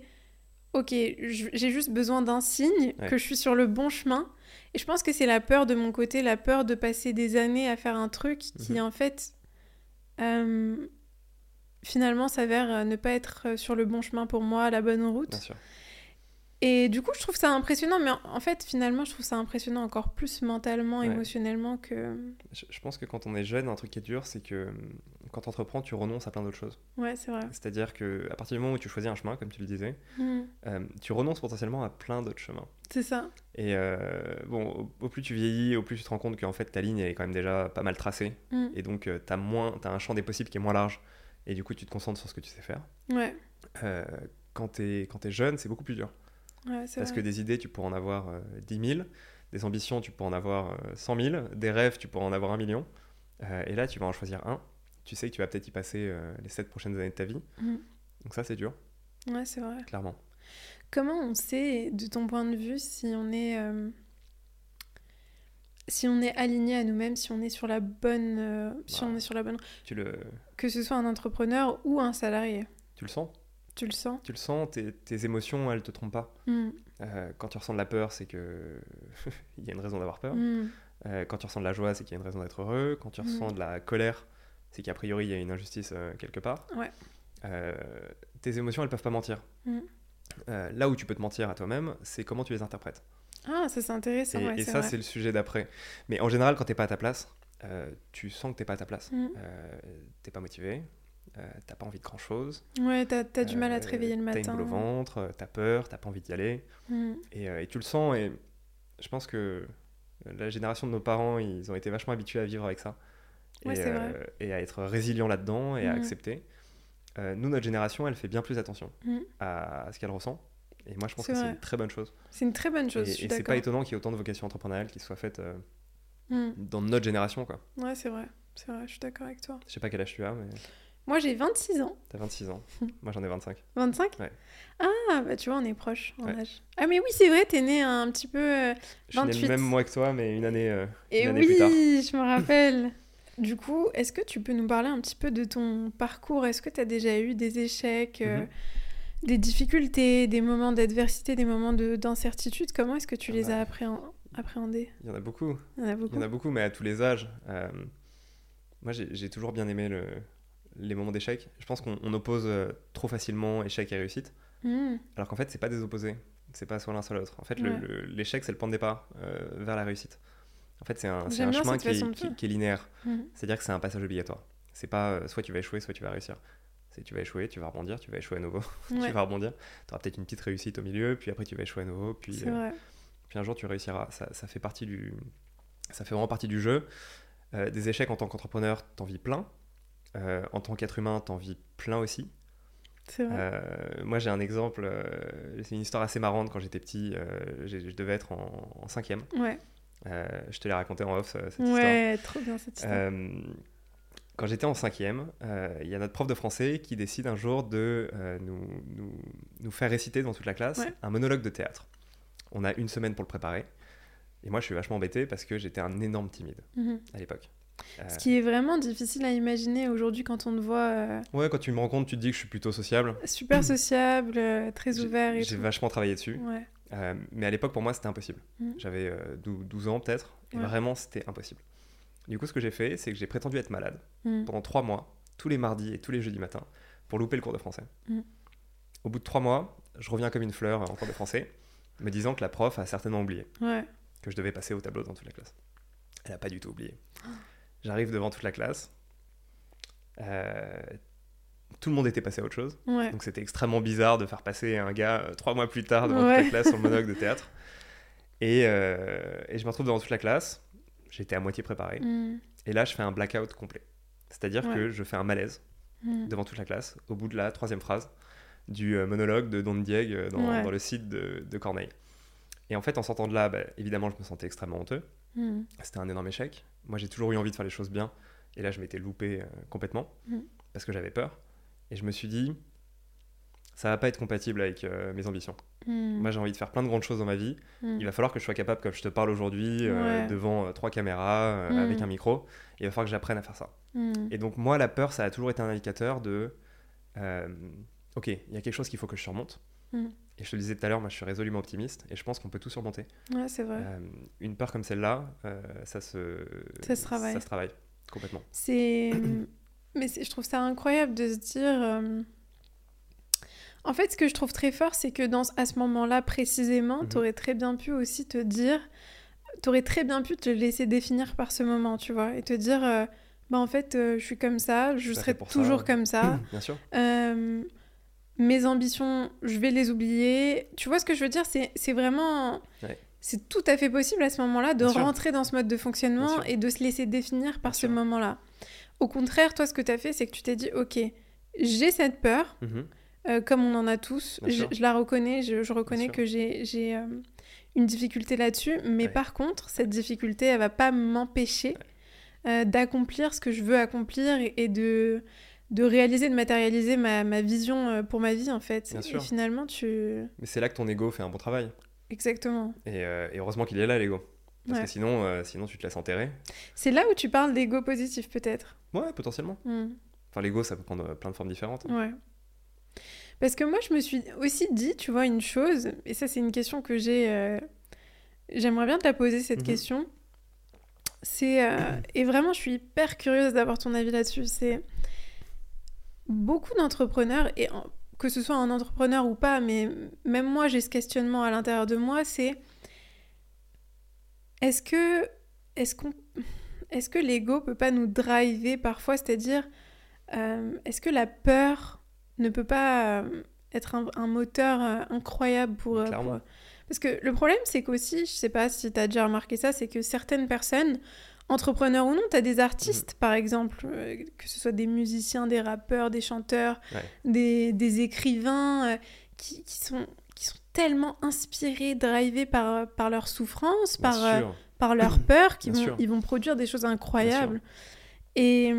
ok, j'ai juste besoin d'un signe que je suis sur le bon chemin. Et je pense que c'est la peur de mon côté, la peur de passer des années à faire un truc qui, mhm. en fait, euh, finalement s'avère euh, ne pas être sur le bon chemin pour moi, la bonne route. Bien sûr. Et du coup, je trouve ça impressionnant, mais en fait, finalement, je trouve ça impressionnant encore plus mentalement, émotionnellement que. Je, pense que quand on est jeune, un truc qui est dur, c'est que hum, quand tu entreprends, tu renonces à plein d'autres choses. Ouais, c'est vrai. C'est-à-dire que à partir du moment où tu choisis un chemin, comme tu le disais, mmh. hum, tu renonces potentiellement à plein d'autres chemins. C'est ça. Et euh, bon, au, plus tu vieillis, au plus tu te rends compte qu'en fait ta ligne est quand même déjà pas mal tracée, mmh. et donc euh, tu as moins, as un champ des possibles qui est moins large, et du coup tu te concentres sur ce que tu sais faire. Ouais. Euh, quand tu es, es jeune, c'est beaucoup plus dur. Parce que des idées, tu pourras en avoir 10 euh, 000, des ambitions, tu pourras en avoir 100 euh, 000, des rêves, tu pourras en avoir un million. Euh, et là, tu vas en choisir un. Tu sais que tu vas peut-être y passer les 7 prochaines années de ta vie. Mm. Donc ça, c'est dur. Ouais, c'est vrai. Clairement. Comment on sait, de ton point de vue, si on est, si on est aligné à nous-mêmes, si on est sur la bonne, si on bah, est sur la bonne, tu le... que ce soit un entrepreneur ou un salarié. Tu le sens? Tu le sens Tu le sens, tes, tes émotions, elles te trompent pas? Mm. Euh, quand tu ressens de la peur, c'est que il y a une raison d'avoir peur. Mm. Euh, quand tu ressens de la joie, c'est qu'il y a une raison d'être heureux. Quand tu mm. ressens de la colère, c'est qu'a priori il y a une injustice euh, quelque part. Ouais. tes émotions, elles peuvent pas mentir. là où tu peux te mentir à toi-même, c'est comment tu les interprètes. Ah, ça c'est intéressant. Et, et ça, c'est le sujet d'après. Mais en général, quand t'es pas à ta place, tu sens que t'es pas à ta place. t'es pas motivé, euh, t'as pas envie de grand chose. Ouais, t'as as du mal à te réveiller le matin. T'as une boule au ventre, euh, t'as peur, t'as pas envie d'y aller. Mm. Et, euh, et, tu le sens, et je pense que la génération de nos parents, ils ont été vachement habitués à vivre avec ça. Ouais, et, vrai. et, à être résilients là-dedans et à mm. accepter. nous, notre génération, elle fait bien plus attention mm. à, ce qu'elle ressent. Et moi, je pense que c'est une très bonne chose. C'est une très bonne chose. Et, et c'est pas étonnant qu'il y ait autant de vocations entrepreneuriales qui soient faites dans notre génération. Quoi. Ouais, c'est vrai. C'est vrai, je suis d'accord avec toi. Je sais pas quel âge tu as, mais. Moi, j'ai 26 ans. T'as 26 ans. Moi, j'en ai 25. 25 Ouais. Ah, bah tu vois, on est proches en âge. Ah, mais oui, c'est vrai, t'es né un petit peu. Euh, je suis né le même mois que toi, mais une année, euh, Et oui, plus tard. je me rappelle. du coup, est-ce que tu peux nous parler un petit peu de ton parcours? Est-ce que tu as déjà eu des échecs euh, mhm. Des difficultés, des moments d'adversité, des moments d'incertitude Comment est-ce que tu ah les bah. as appréhendés? Il y en a beaucoup. Il y en a beaucoup. Il y en a beaucoup, mais à tous les âges. moi, j'ai toujours bien aimé le, les moments d'échec. Je pense qu'on oppose euh, trop facilement échec et réussite. Hmm. Alors qu'en fait, c'est pas des opposés. C'est pas soit l'un soit l'autre. En fait, l'échec, c'est le point de départ euh, vers la réussite. En fait, c'est un, un chemin qui est, qui, est, linéaire. Hmm. C'est-à-dire que c'est un passage obligatoire. C'est pas euh, soit tu vas échouer, soit tu vas réussir. C'est tu vas échouer, tu vas rebondir, tu vas échouer à nouveau, tu vas rebondir. Tu auras peut-être une petite réussite au milieu, puis après tu vas échouer à nouveau, puis, puis un jour tu réussiras. Ça, ça, fait partie du, ça fait vraiment partie du jeu. des échecs en tant qu'entrepreneur, t'en vis plein. Euh, en tant qu'être humain, t'en vis plein aussi. C'est vrai. Euh, moi, j'ai un exemple, euh, c'est une histoire assez marrante. Quand j'étais petit, je devais être en, cinquième. Ouais. je te l'ai raconté en off, cette histoire. Ouais, trop bien cette histoire. Quand j'étais en cinquième, il y a notre prof de français qui décide un jour de nous, nous, nous, faire réciter dans toute la classe un monologue de théâtre. On a une semaine pour le préparer. Et moi, je suis vachement embêté parce que j'étais un énorme timide mhm. à l'époque. Ce qui est vraiment difficile à imaginer aujourd'hui quand on te voit. Euh, ouais, quand tu me rends compte, tu te dis que je suis plutôt sociable. Super sociable, euh, très ouvert et J'ai vachement travaillé dessus. Ouais. Euh, mais à l'époque, pour moi, c'était impossible. Mm. J'avais 12 ans peut-être, et vraiment, c'était impossible. Du coup, ce que j'ai fait, c'est que j'ai prétendu être malade mm. pendant 3 mois, tous les mardis et tous les jeudis matins, pour louper le cours de français. Mm. Au bout de 3 mois, je reviens comme une fleur en cours de français, me disant que la prof a certainement oublié que je devais passer au tableau dans toute la classe. Elle n'a pas du tout oublié. J'arrive devant toute la classe. Euh, tout le monde était passé à autre chose. Donc c'était extrêmement bizarre de faire passer un gars euh, trois mois plus tard devant toute la classe sur le monologue de théâtre. Et, euh, et, je me retrouve devant toute la classe. J'étais à moitié préparé. Mm. Et là, je fais un blackout complet. C'est-à-dire que je fais un malaise. mm. devant toute la classe, au bout de la troisième phrase du euh, monologue de Don Dieg euh, dans, le site de, Corneille. Et en fait, en sortant de là, bah, évidemment, je me sentais extrêmement honteux. Mm. C'était un énorme échec. Moi, j'ai toujours eu envie de faire les choses bien. Et là, je m'étais loupé complètement parce que j'avais peur. Et je me suis dit, ça va pas être compatible avec euh, mes ambitions. Hmm. Moi, j'ai envie de faire plein de grandes choses dans ma vie. Hmm. Il va falloir que je sois capable, comme je te parle aujourd'hui, euh, devant euh, trois caméras, hmm. avec un micro. il va falloir que j'apprenne à faire ça. Et donc, moi, la peur, ça a toujours été un indicateur de Ok, il y a quelque chose qu'il faut que je surmonte. Et je te le disais tout à l'heure, moi, je suis résolument optimiste et je pense qu'on peut tout surmonter. Ouais, c'est vrai. une peur comme celle-là, ça se. Ça se travaille. Ça se travaille, complètement. C'est. Mais je trouve ça incroyable de se dire en fait, ce que je trouve très fort, c'est que dans, à ce moment-là précisément, mhm. tu aurais très bien pu aussi te dire, tu aurais très bien pu te laisser définir par ce moment, tu vois, et te dire, euh, bah en fait, euh, je suis comme ça, je serai toujours comme ça. bien sûr. Euh, mes ambitions, je vais les oublier. Tu vois ce que je veux dire? C'est vraiment... C'est tout à fait possible à ce moment-là de rentrer dans ce mode de fonctionnement et de se laisser définir par ce moment-là. Au contraire, toi, ce que tu as fait, c'est que tu t'es dit, ok, j'ai cette peur. Mhm. Euh, comme on en a tous. Je, la reconnais, je, reconnais que j'ai euh, une difficulté là-dessus, mais par contre, cette difficulté, elle va pas m'empêcher euh, d'accomplir ce que je veux accomplir et, de, de réaliser, de matérialiser ma, ma vision pour ma vie, en fait. et finalement, tu... Mais c'est là que ton ego fait un bon travail. Exactement. Et, heureusement qu'il est là, l'ego. Parce que sinon, sinon, tu te laisses enterrer. C'est là où tu parles d'ego positif, peut-être. Ouais, potentiellement. Hmm. Enfin, l'ego, ça peut prendre plein de formes différentes. Ouais. Parce que moi, je me suis aussi dit, tu vois, une chose, et ça, c'est une question que j'ai. Euh, j'aimerais bien te la poser, cette mhm. question. C'est. Euh, et vraiment, je suis hyper curieuse d'avoir ton avis là-dessus. C'est. Beaucoup d'entrepreneurs, et que ce soit un entrepreneur ou pas, mais même moi, j'ai ce questionnement à l'intérieur de moi c'est. Est-ce que. Est-ce qu'on. Est-ce que l'ego peut pas nous driver parfois? C'est-à-dire. Euh, est-ce que la peur ne peut pas euh, être un, moteur euh, incroyable pour, euh, Parce que le problème, c'est qu'aussi, je sais pas si tu as déjà remarqué ça, c'est que certaines personnes, entrepreneurs ou non, tu as des artistes, mm. par exemple, que ce soit des musiciens, des rappeurs, des chanteurs, des, des, écrivains, qui, qui, sont, qui sont tellement inspirés, drivés par, par leur souffrance, par, par leur peur, qu'ils vont, ils vont produire des choses incroyables. Et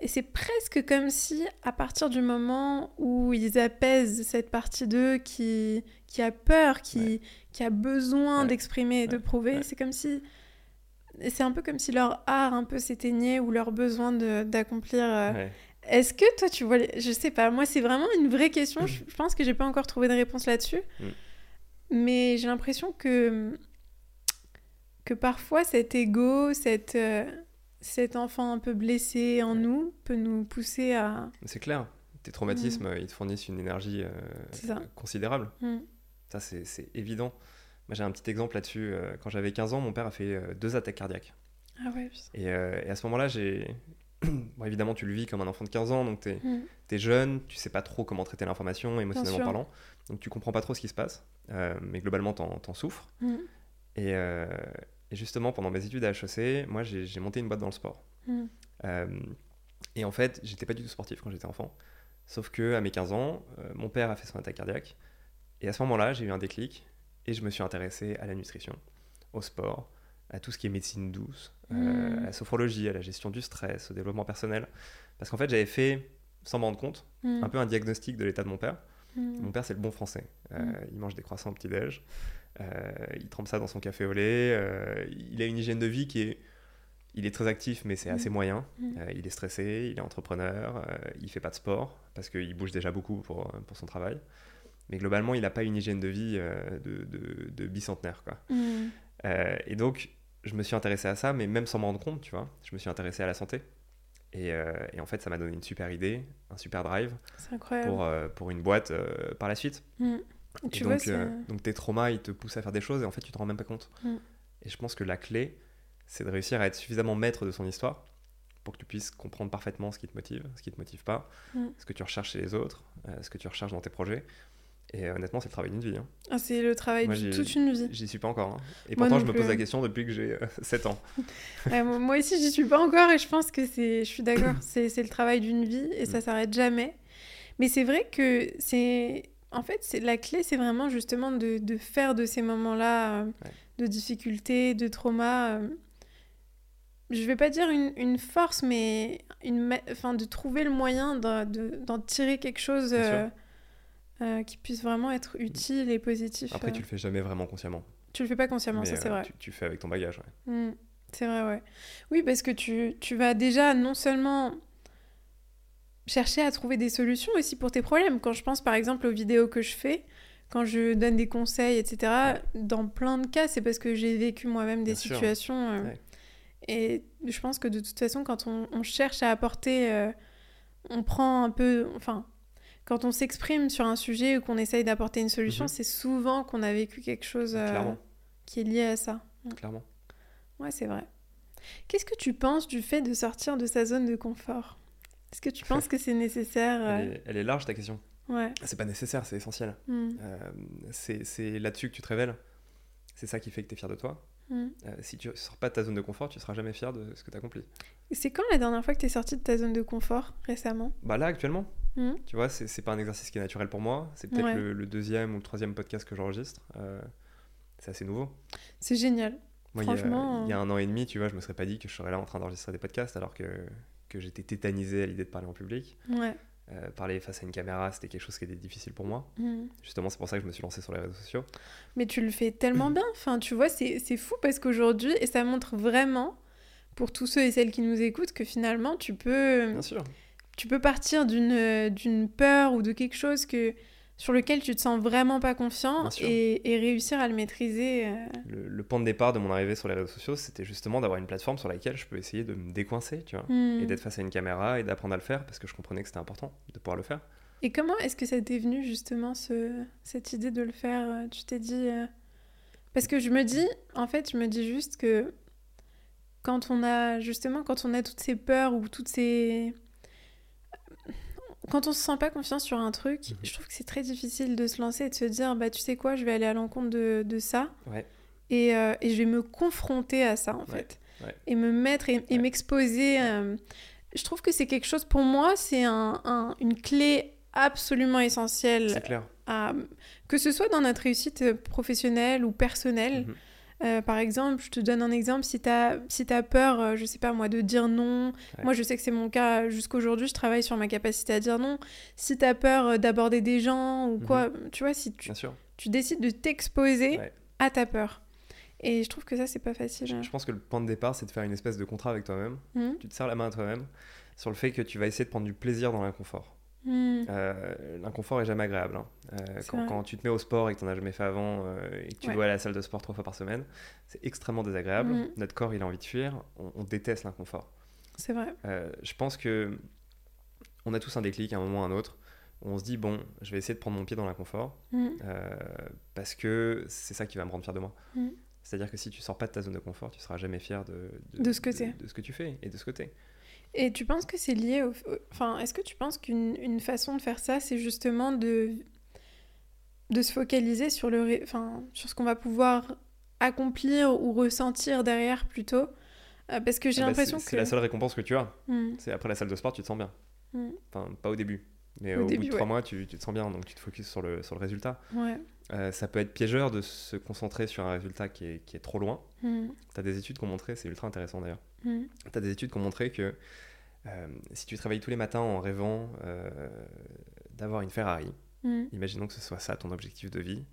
et c'est presque comme si, à partir du moment où ils apaisent cette partie d'eux qui, qui a peur, qui, qui a besoin d'exprimer et de prouver, c'est comme si. C'est un peu comme si leur art un peu s'éteignait ou leur besoin d'accomplir. Euh, est-ce que toi, tu vois. Je sais pas, moi, c'est vraiment une vraie question. je, pense que j'ai pas encore trouvé de réponse là-dessus. Mm. Mais j'ai l'impression que. que parfois, cet ego, cette. Euh, cet enfant un peu blessé en nous peut nous pousser à... C'est clair. Tes traumatismes, mm. ils te fournissent une énergie euh, considérable. Mm. Ça, c'est évident. Moi, j'ai un petit exemple là-dessus. Euh, quand j'avais 15 ans, mon père a fait euh, deux attaques cardiaques. Ah ouais, et, à ce moment-là, j'ai... bon, évidemment, tu le vis comme un enfant de 15 ans, donc es, mm. jeune, tu sais pas trop comment traiter l'information, émotionnellement parlant. Donc tu comprends pas trop ce qui se passe, mais globalement, t'en en souffres. Et, et justement, pendant mes études à HEC, moi, j'ai monté une boîte dans le sport. Hmm. Euh, et en fait, j'étais pas du tout sportif quand j'étais enfant. Sauf que à mes 15 ans, euh, mon père a fait son attaque cardiaque. Et à ce moment-là, j'ai eu un déclic et je me suis intéressé à la nutrition, au sport, à tout ce qui est médecine douce, euh, hmm. à la sophrologie, à la gestion du stress, au développement personnel. Parce qu'en fait, j'avais fait, sans m'en rendre compte, hmm. un peu un diagnostic de l'état de mon père. Mon père, c'est le bon français. Il mange des croissants au petit-déj. Euh, il trempe ça dans son café au lait. Euh, il a une hygiène de vie qui est il est très actif, mais c'est assez mm. moyen. Mm. Euh, il est stressé, il est entrepreneur, il fait pas de sport parce qu'il bouge déjà beaucoup pour, pour son travail. Mais globalement, il n'a pas une hygiène de vie de, de, bicentenaire. Quoi. Mm. et donc, je me suis intéressé à ça, mais même sans m'en rendre compte, tu vois, je me suis intéressé à la santé. Et, et en fait, ça m'a donné une super idée, un super drive pour, pour une boîte par la suite. Tu donc, euh, donc tes traumas, ils te poussent à faire des choses et en fait, tu te rends même pas compte. Mm. Et je pense que la clé, c'est de réussir à être suffisamment maître de son histoire pour que tu puisses comprendre parfaitement ce qui te motive, ce qui te motive pas, mm. ce que tu recherches chez les autres, euh, ce que tu recherches dans tes projets. Et honnêtement, c'est le travail d'une vie. hein. Ah, c'est le travail de toute une vie. J'y suis pas encore. hein. Et Moi pourtant, je me pose la question depuis que j'ai euh, 7 ans. Ouais, moi- aussi, j'y suis pas encore et je pense que c'est. Je suis d'accord, c'est c'est le travail d'une vie et ça Mm. s'arrête jamais. Mais c'est vrai que c'est. En fait, c'est la clé, c'est vraiment justement de, de faire de ces moments-là euh, Ouais. de difficulté, de trauma. euh, je vais pas dire une, une force, mais une, enfin, de trouver le moyen d'en de, d'en tirer quelque chose euh, qui puisse vraiment être utile et positif. Après, tu le fais jamais vraiment consciemment. Tu le fais pas consciemment, Mais, ça c'est vrai. Tu, tu fais avec ton bagage. ouais. Mm, c'est vrai, ouais. Oui, parce que tu, tu vas déjà non seulement chercher à trouver des solutions aussi pour tes problèmes. Quand je pense par exemple aux vidéos que je fais, quand je donne des conseils, etc., dans plein de cas, c'est parce que j'ai vécu moi-même des Bien situations. euh, Ouais. Et je pense que de toute façon, quand on, on cherche à apporter, euh, on prend un peu. Enfin, quand on s'exprime sur un sujet ou qu'on essaye d'apporter une solution, Mhm. c'est souvent qu'on a vécu quelque chose euh, qui est lié à ça. Clairement. Ouais, c'est vrai. Qu'est-ce que tu penses du fait de sortir de sa zone de confort? Est-ce que tu penses que c'est nécessaire euh, Elle, est, elle est large ta question. Ouais. C'est pas nécessaire, c'est essentiel. Mm, Euh, c'est c'est là-dessus que tu te révèles. C'est ça qui fait que tu es fier de toi. mm. Euh, si tu sors pas de ta zone de confort, tu seras jamais fier de ce que tu accomplis. C'est quand la dernière fois que tu es sorti de ta zone de confort récemment? Bah là, actuellement, Mm. tu vois, c'est c'est pas un exercice qui est naturel pour moi. C'est peut-être Ouais. le, le deuxième ou le troisième podcast que j'enregistre. Euh, c'est assez nouveau. C'est génial. Moi, il y a- Franchement, il y, a un an et demi, tu vois, je me serais pas dit que je serais là en train d'enregistrer des podcasts alors que, que j'étais tétanisé à l'idée de parler en public. Ouais. Euh, parler face à une caméra, c'était quelque chose qui était difficile pour moi. Mm. Justement, c'est pour ça que je me suis lancé sur les réseaux sociaux. Mais tu le fais tellement bien. Enfin, tu vois, c'est c'est fou parce qu'aujourd'hui, et ça montre vraiment, pour tous ceux et celles qui nous écoutent, que finalement, tu peux, Bien sûr. tu peux partir d'une d'une peur ou de quelque chose que, sur lequel tu te sens vraiment pas confiant et, et réussir à le maîtriser. euh, Le, le point de départ de mon arrivée sur les réseaux sociaux, c'était justement d'avoir une plateforme sur laquelle je peux essayer de me décoincer, tu vois. mm. Et d'être face à une caméra et d'apprendre à le faire parce que je comprenais que c'était important de pouvoir le faire. Et comment est-ce que ça t'est venu justement ce, cette idée de le faire euh, Tu t'es dit euh, parce que je me dis en fait je me dis juste que quand on a justement quand on a toutes ces peurs ou toutes ces quand on se sent pas confiance sur un truc, Mhm. je trouve que c'est très difficile de se lancer et de se dire bah tu sais quoi je vais aller à l'encontre de, de ça Ouais. et, euh, et je vais me confronter à ça en Ouais, fait ouais. et me mettre et, m'exposer. euh, je trouve que c'est quelque chose pour moi c'est un- un- une clé absolument essentielle clair. à- que ce soit dans notre réussite euh, professionnelle ou personnelle. Mhm. Euh, par exemple, je te donne un exemple, si tu as, si peur, euh, je sais pas moi, de dire non, Ouais. moi je sais que c'est mon cas jusqu'aujourd'hui, je travaille sur ma capacité à dire non. Si tu as peur euh, d'aborder des gens ou quoi, tu vois, si tu, tu décides de t'exposer Ouais. à ta peur. Et je trouve que ça, c'est pas facile. Je, je pense que le point de départ, c'est de faire une espèce de contrat avec toi-même. Mhm. Tu te serres la main à toi-même sur le fait que tu vas essayer de prendre du plaisir dans l'inconfort. Mhm. Euh, l'inconfort est jamais agréable. hein. Euh, quand, tu te mets au sport et que tu n'en as jamais fait avant euh, et que tu Ouais. dois aller à la salle de sport trois fois par semaine, c'est extrêmement désagréable. Mhm. Notre corps, il a envie de fuir. On, on déteste l'inconfort. C'est vrai. Je pense que on a tous un déclic à un moment ou à un autre. où On se dit, bon, je vais essayer de prendre mon pied dans l'inconfort euh, parce que c'est ça qui va me rendre fier de moi. C'est-à-dire que si tu sors pas de ta zone de confort, tu seras jamais fier de, De ce que de ce que tu fais et de ce que t'es. Et tu penses que c'est lié au... au- Enfin, est-ce que tu penses qu'une une façon de faire ça, c'est justement de de se focaliser sur le ré- enfin, sur ce qu'on va pouvoir accomplir ou ressentir derrière plutôt? Euh, parce que j'ai Ah bah, l'impression que C'est la seule récompense que tu as. Hmm, C'est après la salle de sport, tu te sens bien. hmm, Enfin, pas au début. Mais Au au, bout début, de trois mois, tu, tu te sens bien, donc tu te focuses sur le, sur le résultat. ouais, Euh, ça peut être piégeur de se concentrer sur un résultat qui est, qui est trop loin. hmm, Tu as des études qui ont montré, c'est ultra intéressant d'ailleurs, hmm, tu as des études qui ont montré que euh, si tu te réveilles tous les matins en rêvant euh, d'avoir une Ferrari, hmm. imaginons que ce soit ça ton objectif de vie,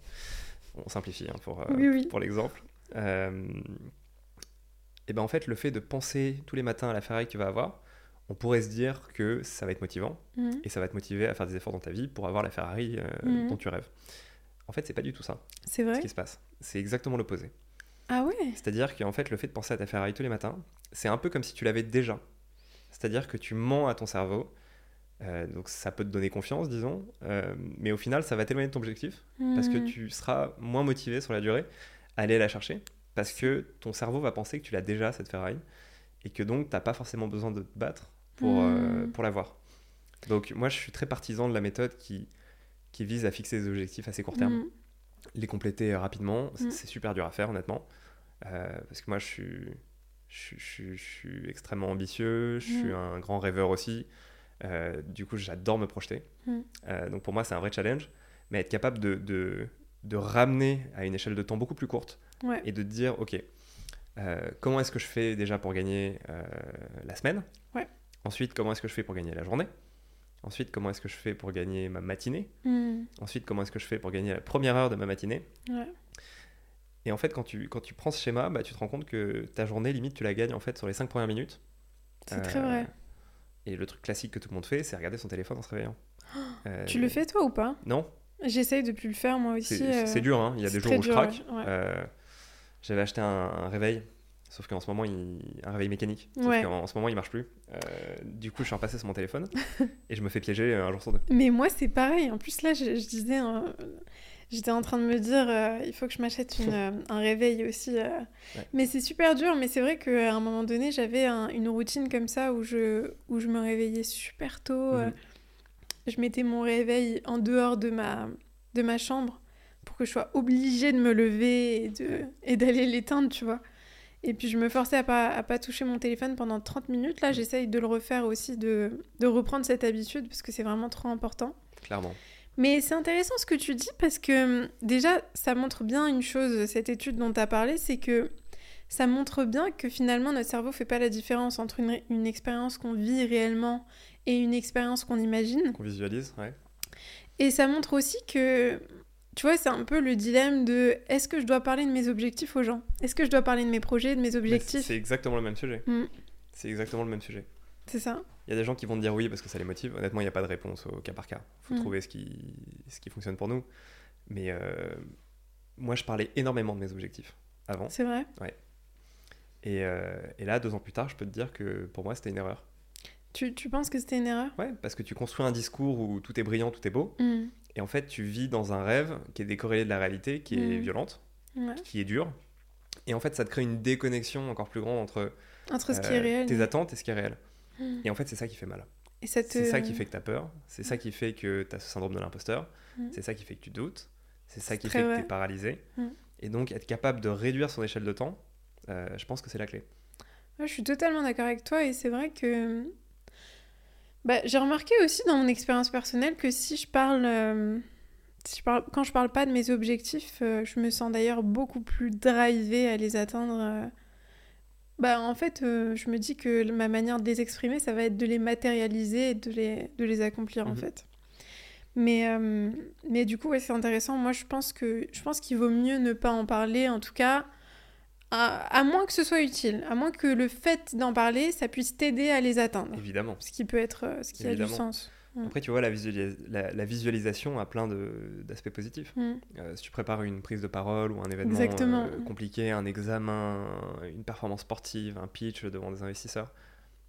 on simplifie hein, pour, euh, Oui, oui. pour l'exemple, et ben en fait le fait de penser tous les matins à la Ferrari que tu vas avoir, on pourrait se dire que ça va être motivant hmm. et ça va te motiver à faire des efforts dans ta vie pour avoir la Ferrari Mhm. dont tu rêves. En fait, c'est pas du tout ça C'est ce vrai qui se passe. C'est exactement l'opposé. Ah ouais C'est-à-dire qu'en fait, le fait de penser à ta Ferrari tous les matins, c'est un peu comme si tu l'avais déjà. C'est-à-dire que tu mens à ton cerveau. euh, donc ça peut te donner confiance, disons, euh, mais au final, ça va t'éloigner de ton objectif parce que Hmm. tu seras moins motivé sur la durée à aller la chercher parce que ton cerveau va penser que tu l'as déjà cette Ferrari et que donc t'as pas forcément besoin de te battre pour, euh, Mm. pour l'avoir. Donc moi, je suis très partisan de la méthode qui qui visent à fixer des objectifs assez court terme. Mm. Les compléter rapidement, c'est Mm. c'est super dur à faire, honnêtement. Euh, parce que moi, je suis, je, suis- je suis- je suis extrêmement ambitieux, je suis Mm. un grand rêveur aussi. Euh, du coup, j'adore me projeter. Mm. Euh, donc pour moi, c'est un vrai challenge. Mais être capable de, de, de ramener à une échelle de temps beaucoup plus courte Ouais. et de dire, OK, euh, comment est-ce que je fais déjà pour gagner la semaine? Ouais. Ensuite, comment est-ce que je fais pour gagner la journée? Ensuite, comment est-ce que je fais pour gagner ma matinée? Mm. Ensuite, comment est-ce que je fais pour gagner la première heure de ma matinée? Ouais. Et en fait, quand tu, quand tu prends ce schéma, bah, tu te rends compte que ta journée, limite, tu la gagnes en fait sur les 5 premières minutes. C'est très Euh, vrai. Et le truc classique que tout le monde fait, c'est regarder son téléphone en se réveillant. Euh, Tu le fais toi ou pas? Non, J'essaye de plus le faire moi aussi. c'est euh, dur, hein. il y a des jours où je craque. ouais. Euh, J'avais acheté un, un réveil, sauf qu'en ce moment, il... un réveil mécanique. Sauf Ouais. qu'en en ce moment, il marche plus. Euh, du coup, je suis repassé sur mon téléphone et je me fais piéger un jour sur deux. Mais moi, c'est pareil. En plus, là, je, je disais, euh, j'étais en train de me dire, euh, il faut que je m'achète euh, un réveil aussi. euh. Ouais. Mais c'est super dur. Mais c'est vrai qu'à un moment donné, j'avais un- une routine comme ça où je, où je me réveillais super tôt. Mhm. Je mettais mon réveil en dehors de ma, de ma chambre pour que je sois obligée de me lever et de- et d'aller l'éteindre, tu vois. Et puis je me forçais à pas, à pas toucher mon téléphone pendant 30 minutes. Là, j'essaye de le refaire aussi, de, de reprendre cette habitude parce que c'est vraiment trop important. Clairement. Mais c'est intéressant ce que tu dis parce que hum, déjà, ça montre bien une chose, cette étude dont tu as parlé, c'est que ça montre bien que finalement notre cerveau fait pas la différence entre une, une expérience qu'on vit réellement et une expérience qu'on imagine. Qu'on visualise, ouais. Et ça montre aussi que, tu vois, c'est un peu le dilemme de est-ce que je dois parler de mes objectifs aux gens? Est-ce que je dois parler de mes projets, de mes objectifs? C'est exactement le même sujet. Mm. C'est exactement le même sujet. C'est ça Il y a des gens qui vont te dire oui parce que ça les motive. Honnêtement, il n'y a pas de réponse au cas par cas. Il faut Mm. trouver ce qui, ce qui fonctionne pour nous. Mais euh, moi, je parlais énormément de mes objectifs avant. C'est vrai Et, euh, et là, deux ans plus tard, je peux te dire que pour moi, c'était une erreur. tu, tu penses que c'était une erreur? Ouais, parce que tu construis un discours où tout est brillant, tout est beau. Mm. Et en fait, tu vis dans un rêve qui est décorrélé de la réalité, qui est Mm. violente, Ouais. qui est dure. Et en fait, ça te crée une déconnexion encore plus grande entre Entre ce qui euh, est réel tes attentes et ce qui est réel. Mm. Et en fait, c'est ça qui fait mal. te... C'est ça qui fait que tu as peur, c'est ça qui fait que tu as ce syndrome de l'imposteur, Mm. c'est ça qui fait que tu doutes, c'est ça qui fait que tu es paralysé. Mm. Et donc, être capable de réduire son échelle de temps, euh, je pense que c'est la clé. Ouais, je suis totalement d'accord avec toi et c'est vrai que bah, j'ai remarqué aussi dans mon expérience personnelle que si je parle, euh, si je parle quand je parle pas de mes objectifs, euh, je me sens d'ailleurs beaucoup plus drivée à les atteindre. Bah, en fait, euh, je me dis que ma manière de les exprimer, ça va être de les matérialiser et de les, de les accomplir en Mhm. fait. Mais, euh, mais du coup, ouais, c'est intéressant. Moi, je pense que je pense qu'il vaut mieux ne pas en parler, en tout cas, à, à moins que ce soit utile, à moins que le fait d'en parler, ça puisse t'aider à les atteindre. Évidemment. Ce qui peut être, euh, ce qui a du sens. Mm. Après, tu vois, la, visualis- la- la visualisation a plein d'aspects positifs. Mm. Euh, si tu prépares une prise de parole ou un événement euh, compliqué, un examen, une performance sportive, un pitch devant des investisseurs,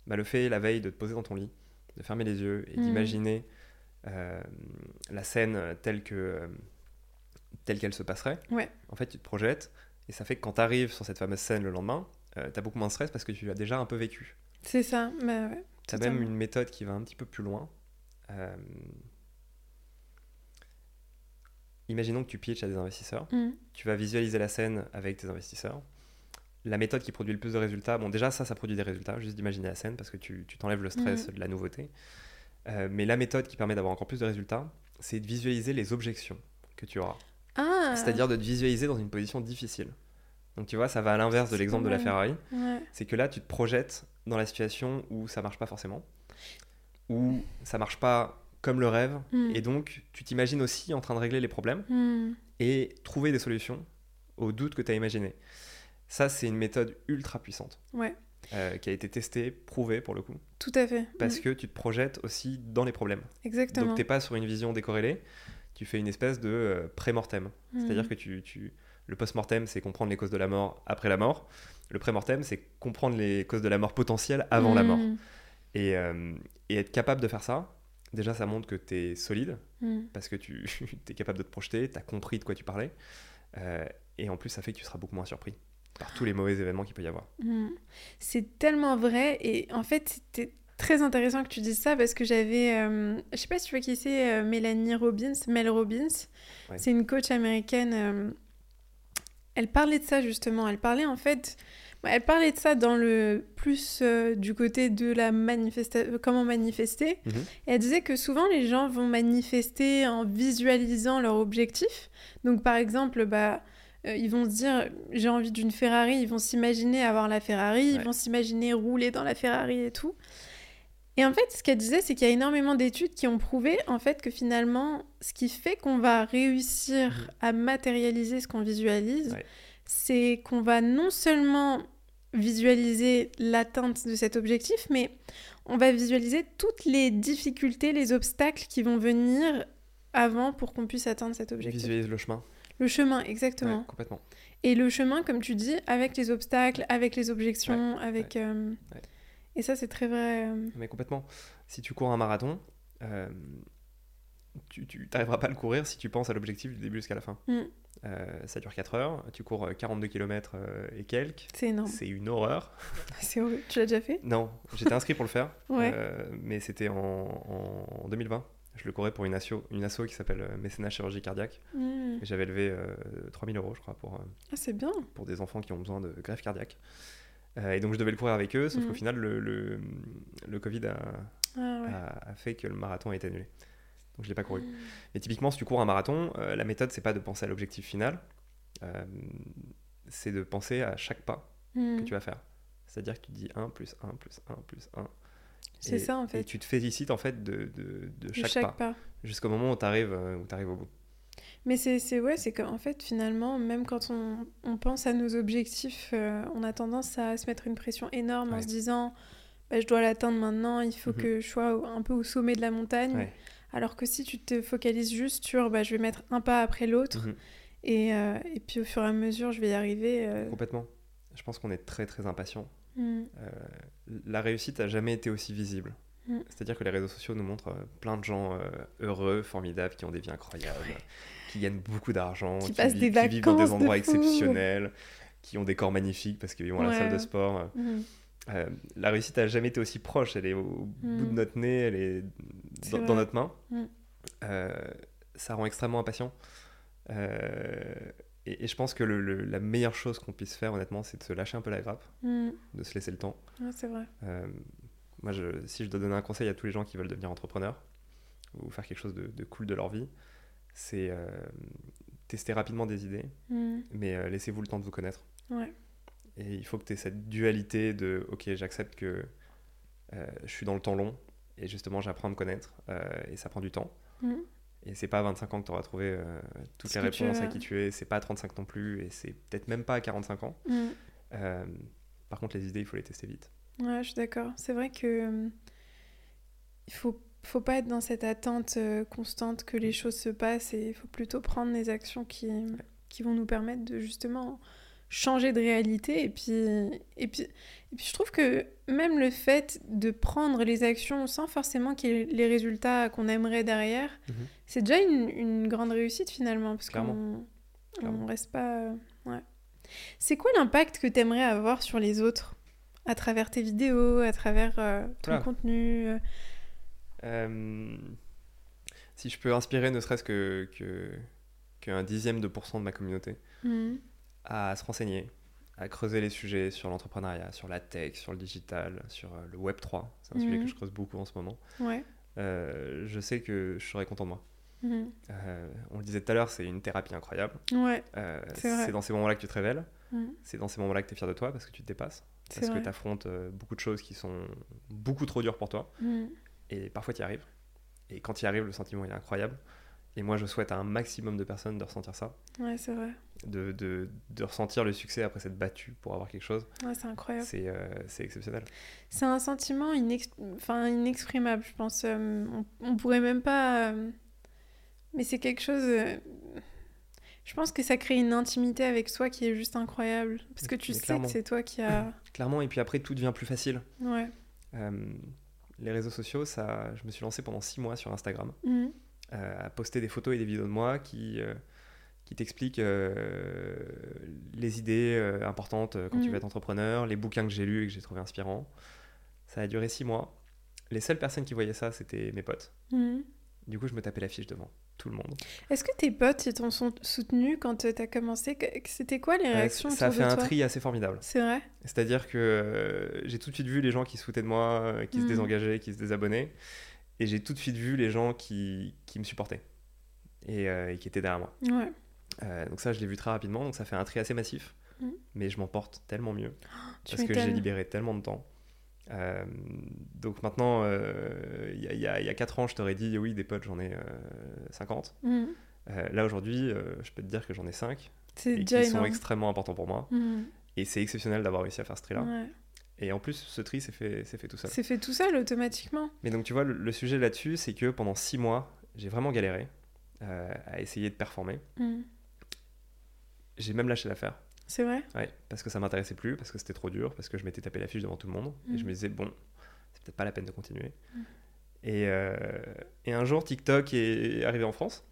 bah, le fait la veille de te poser dans ton lit, de fermer les yeux et Mm. d'imaginer euh, la scène telle que telle qu'elle se passerait, Ouais. en fait tu te projettes et ça fait que quand tu arrives sur cette fameuse scène le lendemain, tu as beaucoup moins de stress parce que tu l'as déjà un peu vécu. C'est ça. Bah, ouais. Tu as même une méthode qui va un petit peu plus loin. Euh, Imaginons que tu pitches à des investisseurs. Mm. Tu vas visualiser la scène avec tes investisseurs. La méthode qui produit le plus de résultats, bon déjà ça, ça produit des résultats, juste d'imaginer la scène parce que tu t'enlèves le stress de la nouveauté. Euh, mais la méthode qui permet d'avoir encore plus de résultats, c'est de visualiser les objections que tu auras. Ah C'est-à-dire de te visualiser dans une position difficile. Donc tu vois, ça va à l'inverse de l'exemple de la Ferrari. Ouais. C'est que là, tu te projettes dans la situation où ça marche pas forcément, où ça marche pas comme le rêve, Mm. et donc tu t'imagines aussi en train de régler les problèmes Mm. et trouver des solutions aux doutes que tu as imaginés. Ça, c'est une méthode ultra puissante Ouais, euh, qui a été testée, prouvée pour le coup, tout à fait. parce Mm. que tu te projettes aussi dans les problèmes. Exactement. Donc, tu n'es pas sur une vision décorrélée, tu fais une espèce de euh, pré-mortem. Mm. C'est-à-dire que tu, tu- le post-mortem, c'est comprendre les causes de la mort après la mort. Le pré-mortem, c'est comprendre les causes de la mort potentielle avant la mort. Mm. Et, euh, et être capable de faire ça, déjà, ça montre que tu es solide, Mm. parce que tu es capable de te projeter, tu as compris de quoi tu parlais. Euh, et en plus, ça fait que tu seras beaucoup moins surpris par tous les mauvais événements qu'il peut y avoir. C'est tellement vrai et en fait c'était très intéressant que tu dises ça parce que j'avais, euh, je sais pas si tu vois qui c'est, euh, Mélanie Robbins, Mel Robbins. C'est une coach américaine. Euh, elle parlait de ça justement. Elle parlait en fait, elle parlait de ça dans le plus du côté de la manifestation, comment manifester. Mhm. Et elle disait que souvent les gens vont manifester en visualisant leur objectif. Donc par exemple, bah ils vont se dire j'ai envie d'une Ferrari, ils vont s'imaginer avoir la Ferrari, ils vont s'imaginer rouler dans la Ferrari et tout. Et en fait, ce qu'elle disait, c'est qu'il y a énormément d'études qui ont prouvé en fait que finalement, ce qui fait qu'on va réussir mhm. à matérialiser ce qu'on visualise, c'est qu'on va non seulement visualiser l'atteinte de cet objectif, mais on va visualiser toutes les difficultés, les obstacles qui vont venir avant pour qu'on puisse atteindre cet objectif. Visualiser le chemin. Le chemin, exactement. complètement. Et le chemin, comme tu dis, avec les obstacles, avec les objections, avec... Euh, et ça, c'est très vrai. Euh. Mais complètement. Si tu cours un marathon, euh, tu n'arriveras pas à le courir si tu penses à l'objectif du début jusqu'à la fin. Mm. Euh, ça dure 4 heures, tu cours 42 km et quelques. C'est énorme. C'est une horreur. c'est horrible. Tu l'as déjà fait? Non, j'étais inscrit pour le faire, mais c'était en, en, 2020. Je le courais pour une asso, une asso qui s'appelle Mécénat Chirurgie Cardiaque. Mm. J'avais levé 3000 euros, je crois, pour, ah, c'est bien. pour des enfants qui ont besoin de greffe cardiaque. Euh, et donc je devais le courir avec eux, sauf qu'au mhm. final, le, le, le Covid a, ah, a, fait que le marathon a été annulé. Donc je l'ai pas couru. Mhm. Mais typiquement, si tu cours un marathon, euh, la méthode, c'est pas de penser à l'objectif final, euh, c'est de penser à chaque pas que mhm. tu vas faire. C'est-à-dire que tu dis 1 plus 1 plus 1 plus 1. C'est ça en fait. Et tu te félicites en fait de, de, de, chaque, pas, pas. jusqu'au moment où tu arrives, arrives au bout. Mais c'est ouais, c'est qu'en fait, finalement, même quand on, on pense à nos objectifs, euh, on a tendance à se mettre une pression énorme en se disant bah, je dois l'atteindre maintenant, il faut mhm. que je sois un peu au sommet de la montagne. Alors que si tu te focalises juste sur bah, je vais mettre un pas après l'autre, mhm. et, euh, et, puis au fur et à mesure, je vais y arriver. Euh. Complètement. Je pense qu'on est très très impatient. Mm. la réussite a jamais été aussi visible. Mm. C'est-à-dire que les réseaux sociaux nous montrent plein de gens heureux, formidables, qui ont des vies incroyables qui gagnent beaucoup d'argent, qui, des qui vivent dans des endroits exceptionnels, qui ont des corps magnifiques parce qu'ils vont à la salle de sport. Mhm. Euh, la réussite n'a jamais été aussi proche, elle est au bout de mhm. notre nez, elle est, dans, notre main. Mhm. Euh, ça rend extrêmement impatient. Euh, et, je pense que le, la meilleure chose qu'on puisse faire, honnêtement, c'est de se lâcher un peu la grappe, de se laisser le temps. c'est vrai. moi, je, si je dois donner un conseil à tous les gens qui veulent devenir entrepreneurs ou faire quelque chose de, de cool de leur vie, c'est euh, tester rapidement des idées, mm. mais euh, laissez-vous le temps de vous connaître. Et il faut que tu aies cette dualité de ok, j'accepte que euh, je suis dans le temps long et justement j'apprends à me connaître et ça prend du temps. Mm. Et c'est pas à 25 ans que tu auras trouvé toutes les réponses à qui tu es, c'est pas à 35 non plus et c'est peut-être même pas à 45 ans. Mm. par contre, les idées, il faut les tester vite. Ouais, je suis d'accord. C'est vrai que il faut faut pas être dans cette attente euh, constante que les choses se passent et il faut plutôt prendre les actions qui, qui vont nous permettre de justement changer de réalité et puis, et puis, et puis je trouve que même le fait de prendre les actions sans forcément qu'il y ait les résultats qu'on aimerait derrière, mhm. c'est déjà une, une, grande réussite finalement parce qu'on on reste pas... Euh, ouais. C'est quoi l'impact que tu aimerais avoir sur les autres? À travers tes vidéos, à travers euh, ton contenu euh, si je peux inspirer ne serait-ce que, qu'un dixième de pourcent de ma communauté mhm. à se renseigner, à creuser les sujets sur l'entrepreneuriat, sur la tech, sur le digital, sur euh, le Web 3, c'est un sujet que mhm. je creuse beaucoup en ce moment. Ouais. Euh, je sais que je serai content de moi. Mhm. on le disait tout à l'heure, c'est une thérapie incroyable. Ouais, c'est dans ces moments-là que tu te révèles. C'est dans ces moments-là que tu es fier de toi parce que tu te dépasses. Parce que tu affrontes beaucoup de choses qui sont beaucoup trop dures pour toi. Et parfois, tu y arrives. Et quand tu y arrives, le sentiment est incroyable. Et moi, je souhaite à un maximum de personnes de ressentir ça. Ouais, c'est vrai. De, de, de, ressentir le succès après s'être battu pour avoir quelque chose. Ouais, c'est incroyable. C'est euh, exceptionnel. C'est un sentiment enfin, inexprimable, je pense. Euh, on, on, pourrait même pas. Euh, mais c'est quelque chose. je pense que ça crée une intimité avec soi qui est juste incroyable. Parce que tu sais que c'est toi qui a. Clairement, et puis après, tout devient plus facile. Ouais les réseaux sociaux, ça, je me suis lancé pendant six mois sur Instagram mhm. euh, à poster des photos et des vidéos de moi qui, euh, qui t'expliquent euh, les idées importantes quand tu mhm. veux être entrepreneur, les bouquins que j'ai lus et que j'ai trouvé inspirants. Ça a duré six mois. les seules personnes qui voyaient ça, c'était mes potes. Mmh. Du coup, je me tapais l'affiche devant tout le monde. Est-ce que tes potes t'ont soutenu quand tu as commencé? C'était quoi les réactions Ça a fait un tri assez formidable. C'est vrai? C'est-à-dire que euh, j'ai tout de suite vu les gens qui se foutaient de moi, euh, qui se mmh. désengageaient, qui se désabonnaient. Et j'ai tout de suite vu les gens qui, qui me supportaient et, et, qui étaient derrière moi. Ouais. donc ça, je l'ai vu très rapidement. Donc ça fait un tri assez massif. Mmh. Mais je m'en porte tellement mieux. Tu parce que j'ai libéré tellement de temps. Euh, donc maintenant, euh, il y, a, y, a 4 ans, je t'aurais dit oui, des potes, j'en ai 50. Euh, mmh. là aujourd'hui, je peux te dire que j'en ai 5 et qui sont extrêmement importants pour moi. Mmh. Et c'est exceptionnel d'avoir réussi à faire ce tri-là. Et en plus, ce tri, c'est fait, fait tout seul. C'est fait tout seul automatiquement. Mais donc, tu vois, le, sujet là-dessus, c'est que pendant 6 mois, j'ai vraiment galéré à essayer de performer. J'ai même lâché l'affaire. C'est vrai? Ouais, parce que ça m'intéressait plus, parce que c'était trop dur, parce que je m'étais tapé l'affiche devant tout le monde. Et je mm. me disais, bon, c'est peut-être pas la peine de continuer. Mm. Et, euh, et, un jour, TikTok est arrivé en France.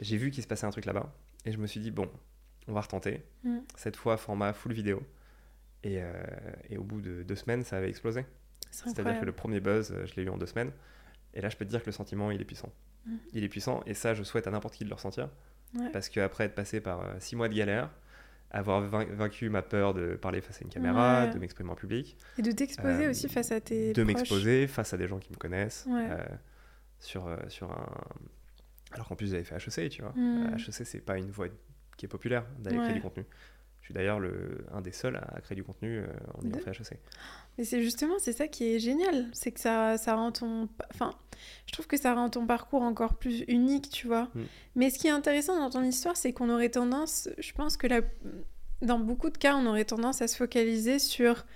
J'ai vu qu'il se passait un truc là-bas. Et je me suis dit, bon, on va retenter. Mm. Cette fois, format full vidéo. Et, euh, et, au bout de deux semaines, ça avait explosé. C'est-à-dire que le premier buzz, je l'ai eu en deux semaines. Et là, je peux te dire que le sentiment, il est puissant. Il est puissant. Et ça, je souhaite à n'importe qui de le ressentir. Parce qu'après être passé par euh, six mois de galère, avoir vaincu ma peur de parler face à une caméra, de m'exprimer en public. Et de t'exposer euh, aussi face à tes De m'exposer face à des gens qui me connaissent. Euh, sur, euh, sur un... Alors qu'en plus, j'avais fait HEC, tu vois. Hmm. HEC, c'est pas une voie qui est populaire d'aller créer du contenu. Je suis d'ailleurs un des seuls à créer du contenu en ayant fait HEC. Mais c'est justement, c'est ça qui est génial. C'est que ça, ça rend ton... Enfin, je trouve que ça rend ton parcours encore plus unique, tu vois. Mm. Mais ce qui est intéressant dans ton histoire, c'est qu'on aurait tendance, je pense que là, dans beaucoup de cas, on aurait tendance à se focaliser sur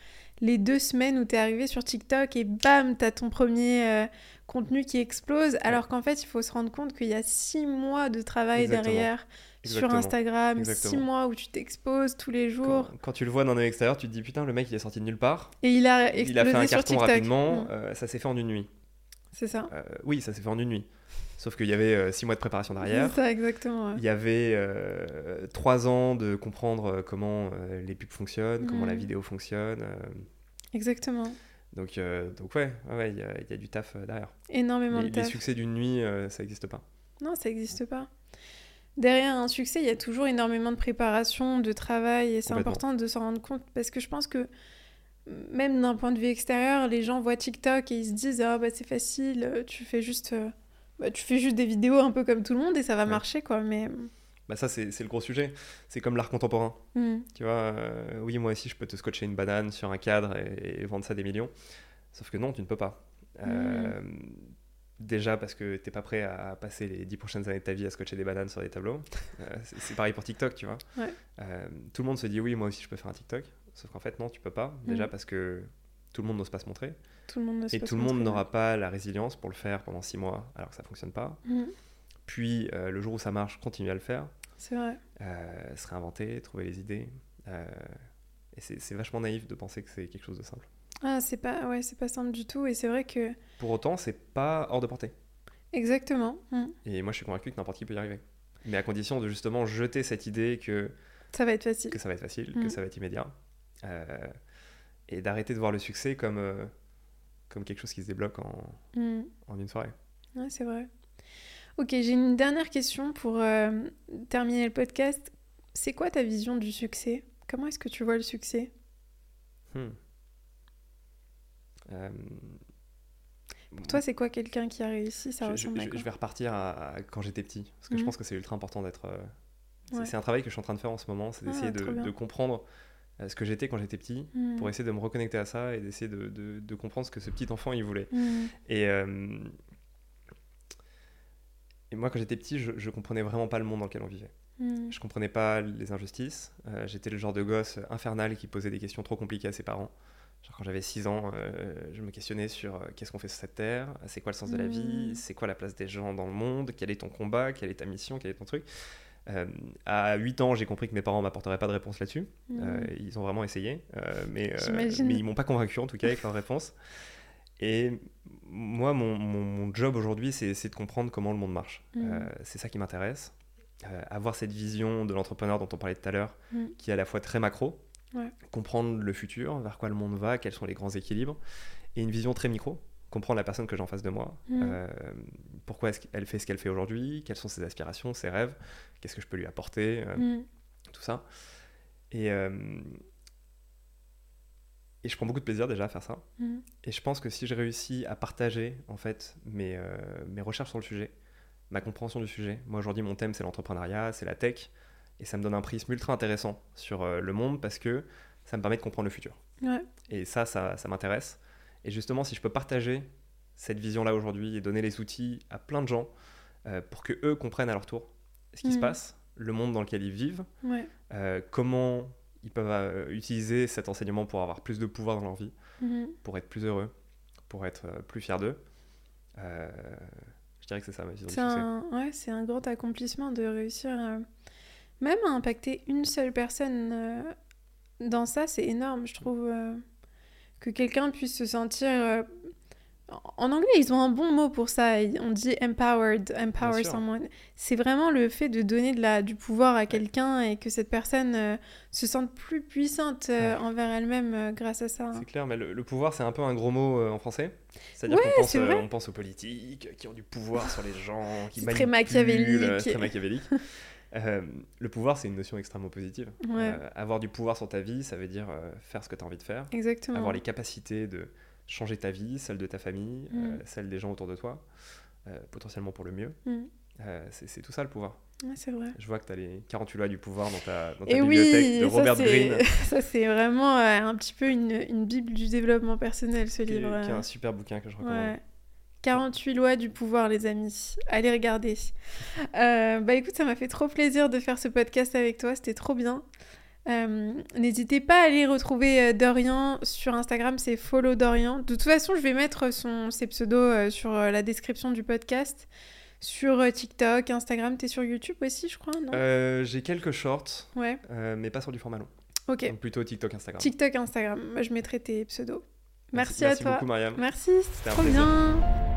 les deux semaines où tu es arrivé sur TikTok et bam, tu as ton premier euh, contenu qui explose, alors qu'en fait, il faut se rendre compte qu'il y a six mois de travail derrière sur Instagram, six mois où tu t'exposes tous les jours. Quand, tu le vois d'un œil extérieur, tu te dis putain, le mec il est sorti de nulle part. Et il a Il a fait un carton rapidement, mm. euh, ça s'est fait en une nuit. C'est ça euh, Oui, ça s'est fait en une nuit. Sauf qu'il y avait euh, six mois de préparation derrière. C'est ça, exactement. Il y avait trois ans de comprendre comment les pubs fonctionnent, comment la mm. vidéo fonctionne. Exactement. Donc, donc ouais, ouais, il y, y, a du taf derrière. Énormément de taf. Les succès d'une nuit, ça n'existe pas. Non, ça n'existe pas derrière un succès, il y a toujours énormément de préparation, de travail, et c'est important de s'en rendre compte parce que je pense que même d'un point de vue extérieur, les gens voient TikTok et ils se disent ah bah c'est facile, tu fais juste euh, bah, tu fais juste des vidéos un peu comme tout le monde et ça va marcher quoi. Mais bah ça c'est le gros sujet. C'est comme l'art contemporain. Hmm. Tu vois, euh, oui moi aussi je peux te scotcher une banane sur un cadre et, vendre ça des millions. Sauf que non, tu ne peux pas. Euh, Déjà parce que t'es pas prêt à passer les 10 prochaines années de ta vie à scotcher des bananes sur des tableaux. Euh, c'est pareil pour TikTok, tu vois. Euh, tout le monde se dit oui, moi aussi je peux faire un TikTok. Sauf qu'en fait, non, tu peux pas. Déjà mm. parce que tout le monde n'ose pas se montrer. Tout le monde Et tout le monde n'aura pas la résilience pour le faire pendant 6 mois alors que ça fonctionne pas. Mm. Puis euh, le jour où ça marche, continue à le faire. C'est vrai. se réinventer, trouver les idées. et c'est vachement naïf de penser que c'est quelque chose de simple. Ah, c'est pas, ouais, c'est pas simple du tout. Et c'est vrai que. Pour autant, c'est pas hors de portée. Exactement. Mm. Et moi, je suis convaincu que n'importe qui peut y arriver. Mais à condition de justement jeter cette idée que. Ça va être facile. Que ça va être facile, que mm. ça va être immédiat. Euh, et d'arrêter de voir le succès comme, euh, comme quelque chose qui se débloque en, mm. en une soirée. Ouais, c'est vrai. Ok, j'ai une dernière question pour euh, terminer le podcast. C'est quoi ta vision du succès? Comment est-ce que tu vois le succès? Hmm. Euh, Pour toi, c'est quoi quelqu'un qui a réussi Ça je, je, vais repartir à, quand j'étais petit, parce que je mhm. pense que c'est ultra important d'être. Euh, c'est un travail que je suis en train de faire en ce moment, c'est d'essayer ah, de, comprendre euh, ce que j'étais quand j'étais petit, mhm. pour essayer de me reconnecter à ça et d'essayer de, de, comprendre ce que ce petit enfant il voulait. Mhm. Et, et moi, quand j'étais petit, je, je comprenais vraiment pas le monde dans lequel on vivait. Je comprenais pas les injustices. j'étais le genre de gosse infernal qui posait des questions trop compliquées à ses parents quand j'avais 6 ans, euh, je me questionnais sur euh, qu'est-ce qu'on fait sur cette terre, c'est quoi le sens de la vie, mmh. c'est quoi la place des gens dans le monde, quel est ton combat, quelle est ta mission, quel est ton truc? Euh, à 8 ans, j'ai compris que mes parents m'apporteraient pas de réponse là-dessus. Mmh. ils ont vraiment essayé, mais, mais ils m'ont pas convaincu en tout cas avec leur réponse. Et moi, mon, mon, job aujourd'hui, c'est de comprendre comment le monde marche. Mmh. c'est ça qui m'intéresse. avoir cette vision de l'entrepreneur dont on parlait tout à l'heure, qui est à la fois très macro, comprendre le futur, vers quoi le monde va, quels sont les grands équilibres, et une vision très micro, comprendre la personne que j'ai en face de moi, Mm. pourquoi est-ce qu'elle fait ce qu'elle fait aujourd'hui, quelles sont ses aspirations, ses rêves, qu'est-ce que je peux lui apporter, euh, Mm. tout ça. Et, euh, et je prends beaucoup de plaisir déjà à faire ça. Mm. Et je pense que si je réussis à partager en fait mes, euh, mes recherches sur le sujet, ma compréhension du sujet, moi aujourd'hui mon thème c'est l'entrepreneuriat, c'est la tech, et ça me donne un prisme ultra intéressant sur euh, le monde parce que ça me permet de comprendre le futur. Ouais. Et ça, ça, ça m'intéresse. Et justement, si je peux partager cette vision-là aujourd'hui et donner les outils à plein de gens euh, pour que eux comprennent à leur tour ce qui se Mhm. passe, le monde dans lequel ils vivent, Ouais. euh, comment ils peuvent euh, utiliser cet enseignement pour avoir plus de pouvoir dans leur vie, Mhm. pour être plus heureux, pour être plus fiers d'eux. Je dirais que c'est ça ma vision C'est un, ouais, c'est un grand accomplissement de réussir à- même à impacter une seule personne euh, dans ça, c'est énorme, je trouve. euh, que quelqu'un puisse se sentir. euh, en anglais, ils ont un bon mot pour ça. On dit empowered, empower someone. C'est vraiment le fait de donner de la, du pouvoir à quelqu'un et que cette personne euh, se sente plus puissante euh, Ouais. envers elle-même euh, grâce à ça. hein. C'est clair, mais le, le pouvoir, c'est un peu un gros mot en français. C'est-à-dire Ouais, qu'on pense, on aux politiques qui ont du pouvoir sur les gens, qui C'est très manipulent, machiavélique. très machiavélique. Euh, le pouvoir, c'est une notion extrêmement positive. Ouais. Euh, avoir du pouvoir sur ta vie, ça veut dire euh, faire ce que tu as envie de faire, Exactement. avoir les capacités de changer ta vie, celle de ta famille, Mm. celle des gens autour de toi, potentiellement pour le mieux. Mm. C'est tout ça le pouvoir. Ouais, c'est vrai. Je vois que tu as les 48 lois du pouvoir dans ta, dans ta Et bibliothèque oui, de ça, Robert c'est- Greene, ça c'est vraiment un petit peu une, une bible du développement personnel ce qui, est- livre. qui est un super bouquin que je recommande. Ouais. 48 lois du pouvoir, les amis. Allez regarder. Euh, bah écoute, ça m'a fait trop plaisir de faire ce podcast avec toi. C'était trop bien. Euh, N'hésitez pas à aller retrouver euh, Dorian sur Instagram, c'est follow Dorian. De toute façon, je vais mettre son, ses pseudos sur la description du podcast. Sur TikTok, Instagram, t'es sur YouTube aussi, je crois, non? Euh, J'ai quelques shorts, Ouais, mais pas sur du format long. ok. Donc plutôt TikTok, Instagram. TikTok, Instagram. Moi, je mettrai tes pseudos. Merci, à Merci toi. beaucoup, Mariam. Merci, C'était trop bien.